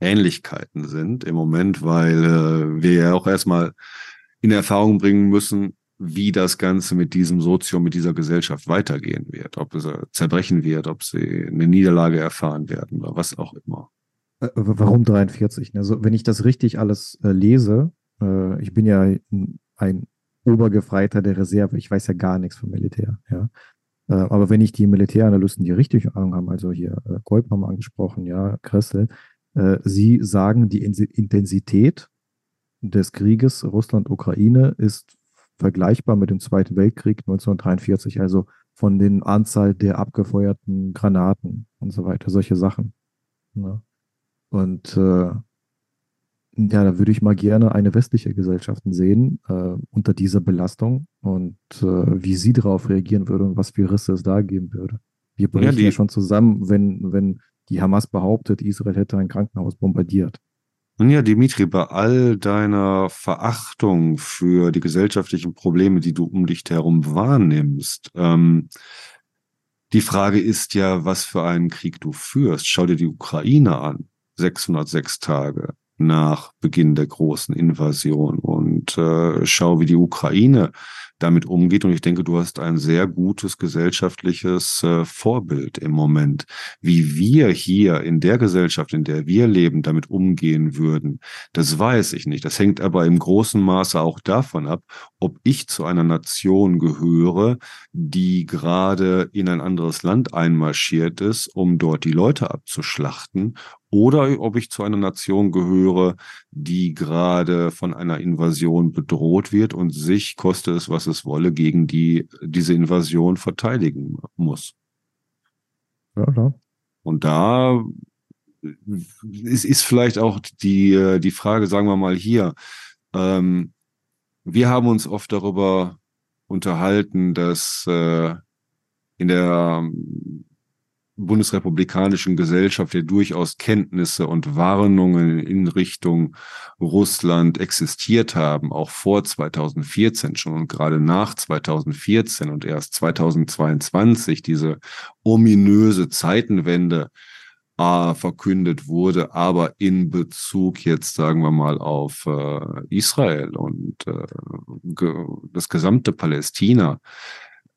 Ähnlichkeiten sind im Moment, weil äh, wir ja auch erstmal in Erfahrung bringen müssen, wie das Ganze mit diesem Sozium, mit dieser Gesellschaft weitergehen wird, ob es zerbrechen wird, ob sie eine Niederlage erfahren werden oder was auch immer. Äh, Warum 43? Also, wenn ich das richtig alles äh, lese, äh, ich bin ja ein, Obergefreiter der Reserve, ich weiß ja gar nichts vom Militär, ja. Aber wenn ich die Militäranalysten, die richtig Ahnung haben, also hier äh, Kolb haben angesprochen, ja, Kressel, sie sagen, die Intensität des Krieges Russland-Ukraine ist vergleichbar mit dem Zweiten Weltkrieg 1943, also von den Anzahl der abgefeuerten Granaten und so weiter, solche Sachen. Ne? Und äh, ja, da würde ich mal gerne eine westliche Gesellschaft sehen äh, unter dieser Belastung und äh, wie sie darauf reagieren würde und was für Risse es da geben würde. Wir brechen ja, die- schon zusammen, wenn, wenn die Hamas behauptet, Israel hätte ein Krankenhaus bombardiert. Nun ja, Dimitri, bei all deiner Verachtung für die gesellschaftlichen Probleme, die du um dich herum wahrnimmst, ähm, die Frage ist ja, was für einen Krieg du führst. Schau dir die Ukraine an. 606 Tage nach Beginn der großen Invasion und äh, schaue, wie die Ukraine damit umgeht. Und ich denke, du hast ein sehr gutes gesellschaftliches äh, Vorbild im Moment. Wie wir hier in der Gesellschaft, in der wir leben, damit umgehen würden, das weiß ich nicht. Das hängt aber im großen Maße auch davon ab, ob ich zu einer Nation gehöre, die gerade in ein anderes Land einmarschiert ist, um dort die Leute abzuschlachten, oder ob ich zu einer Nation gehöre, die gerade von einer Invasion bedroht wird und sich, koste es, was es wolle, gegen die, diese Invasion verteidigen muss. Ja, klar. Und da ist, ist vielleicht auch die, die Frage, sagen wir mal hier, ähm, wir haben uns oft darüber unterhalten, dass äh, in der bundesrepublikanischen Gesellschaft ja durchaus Kenntnisse und Warnungen in Richtung Russland existiert haben, auch vor 2014 schon und gerade nach 2014 und erst 2022 diese ominöse Zeitenwende äh, verkündet wurde, aber in Bezug jetzt, sagen wir mal, auf äh, Israel und äh, ge das gesamte Palästina.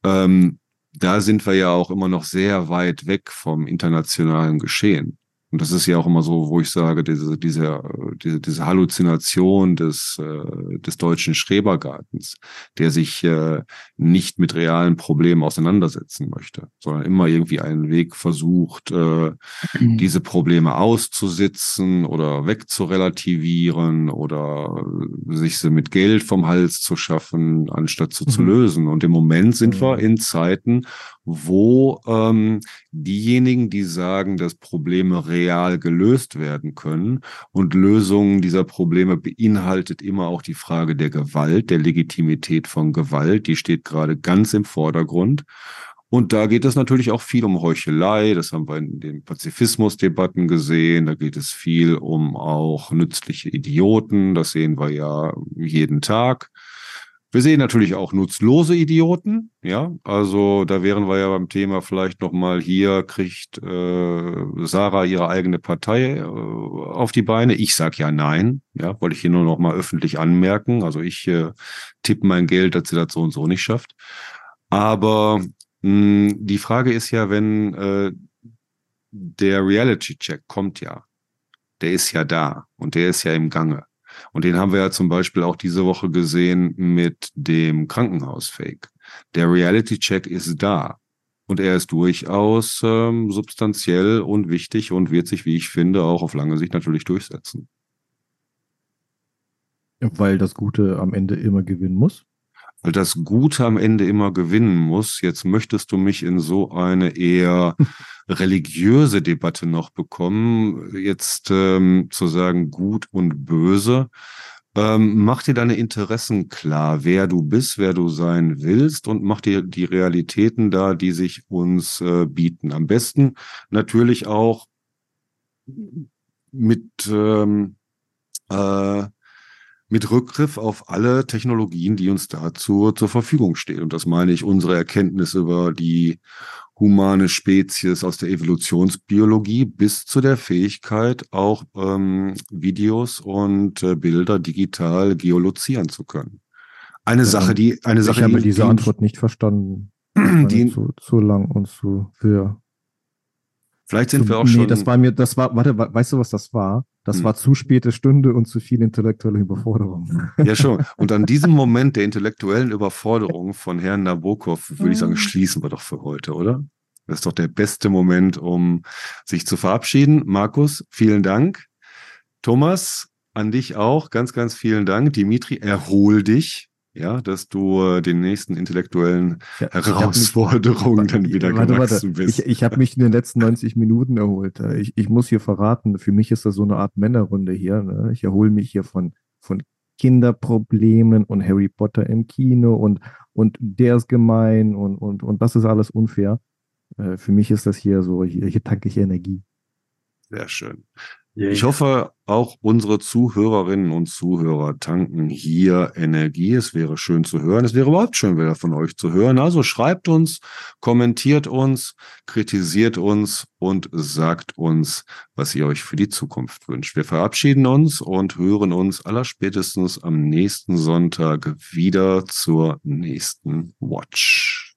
Ähm, da sind wir ja auch immer noch sehr weit weg vom internationalen Geschehen. Und das ist ja auch immer so, wo ich sage, diese, diese, diese, diese Halluzination des, äh, des deutschen Schrebergartens, der sich äh, nicht mit realen Problemen auseinandersetzen möchte, sondern immer irgendwie einen Weg versucht, äh, mhm. diese Probleme auszusitzen oder wegzurelativieren oder sich sie mit Geld vom Hals zu schaffen, anstatt zu, mhm. zu lösen. Und im Moment sind mhm. wir in Zeiten, wo ähm, diejenigen, die sagen, dass Probleme real gelöst werden können. Und Lösungen dieser Probleme beinhaltet immer auch die Frage der Gewalt, der Legitimität von Gewalt, die steht gerade ganz im Vordergrund. Und da geht es natürlich auch viel um Heuchelei, das haben wir in den Pazifismusdebatten gesehen, da geht es viel um auch nützliche Idioten, das sehen wir ja jeden Tag. Wir sehen natürlich auch nutzlose Idioten, ja. Also da wären wir ja beim Thema vielleicht nochmal hier kriegt äh, Sarah ihre eigene Partei äh, auf die Beine. Ich sag ja nein, ja, wollte ich hier nur nochmal öffentlich anmerken. Also ich äh, tippe mein Geld, dass sie das so und so nicht schafft. Aber mh, die Frage ist ja, wenn äh, der Reality-Check kommt ja, der ist ja da und der ist ja im Gange. Und den haben wir ja zum Beispiel auch diese Woche gesehen mit dem Krankenhausfake. Der Reality-Check ist da. Und er ist durchaus ähm, substanziell und wichtig und wird sich, wie ich finde, auch auf lange Sicht natürlich durchsetzen. Weil das Gute am Ende immer gewinnen muss? Weil das Gute am Ende immer gewinnen muss. Jetzt möchtest du mich in so eine eher religiöse Debatte noch bekommen, jetzt ähm, zu sagen gut und böse. Ähm, mach dir deine Interessen klar, wer du bist, wer du sein willst und mach dir die Realitäten da, die sich uns äh, bieten. Am besten natürlich auch mit ähm, äh, mit Rückgriff auf alle Technologien, die uns dazu zur Verfügung stehen. Und das meine ich unsere Erkenntnis über die humane Spezies aus der Evolutionsbiologie bis zu der Fähigkeit, auch ähm, Videos und äh, Bilder digital geolozieren zu können. Eine ja, Sache, die eine Sache, ich habe diese die, Antwort nicht verstanden. Die, zu, zu lang und zu für Vielleicht sind so, wir auch nee, schon. das war mir, das war, warte, weißt du, was das war? Das hm. war zu späte Stunde und zu viel intellektuelle Überforderung. Ja, schon. Und an diesem Moment der intellektuellen Überforderung von Herrn Nabokov würde ich sagen, hm. schließen wir doch für heute, oder? Das ist doch der beste Moment, um sich zu verabschieden. Markus, vielen Dank. Thomas, an dich auch. Ganz, ganz vielen Dank. Dimitri, erhol dich ja, dass du äh, den nächsten intellektuellen ja, Herausforderungen mich, dann wieder warte, gewachsen warte. bist. Ich, ich habe mich in den letzten 90 Minuten erholt. Äh, ich, ich muss hier verraten, für mich ist das so eine Art Männerrunde hier. Ne? Ich erhole mich hier von, von Kinderproblemen und Harry Potter im Kino und, und der ist gemein und, und, und das ist alles unfair. Äh, für mich ist das hier so, hier, hier tanke ich Energie. Sehr schön. Ich hoffe, auch unsere Zuhörerinnen und Zuhörer tanken hier Energie. Es wäre schön zu hören. Es wäre überhaupt schön, wieder von euch zu hören. Also schreibt uns, kommentiert uns, kritisiert uns und sagt uns, was ihr euch für die Zukunft wünscht. Wir verabschieden uns und hören uns allerspätestens am nächsten Sonntag wieder zur nächsten Watch.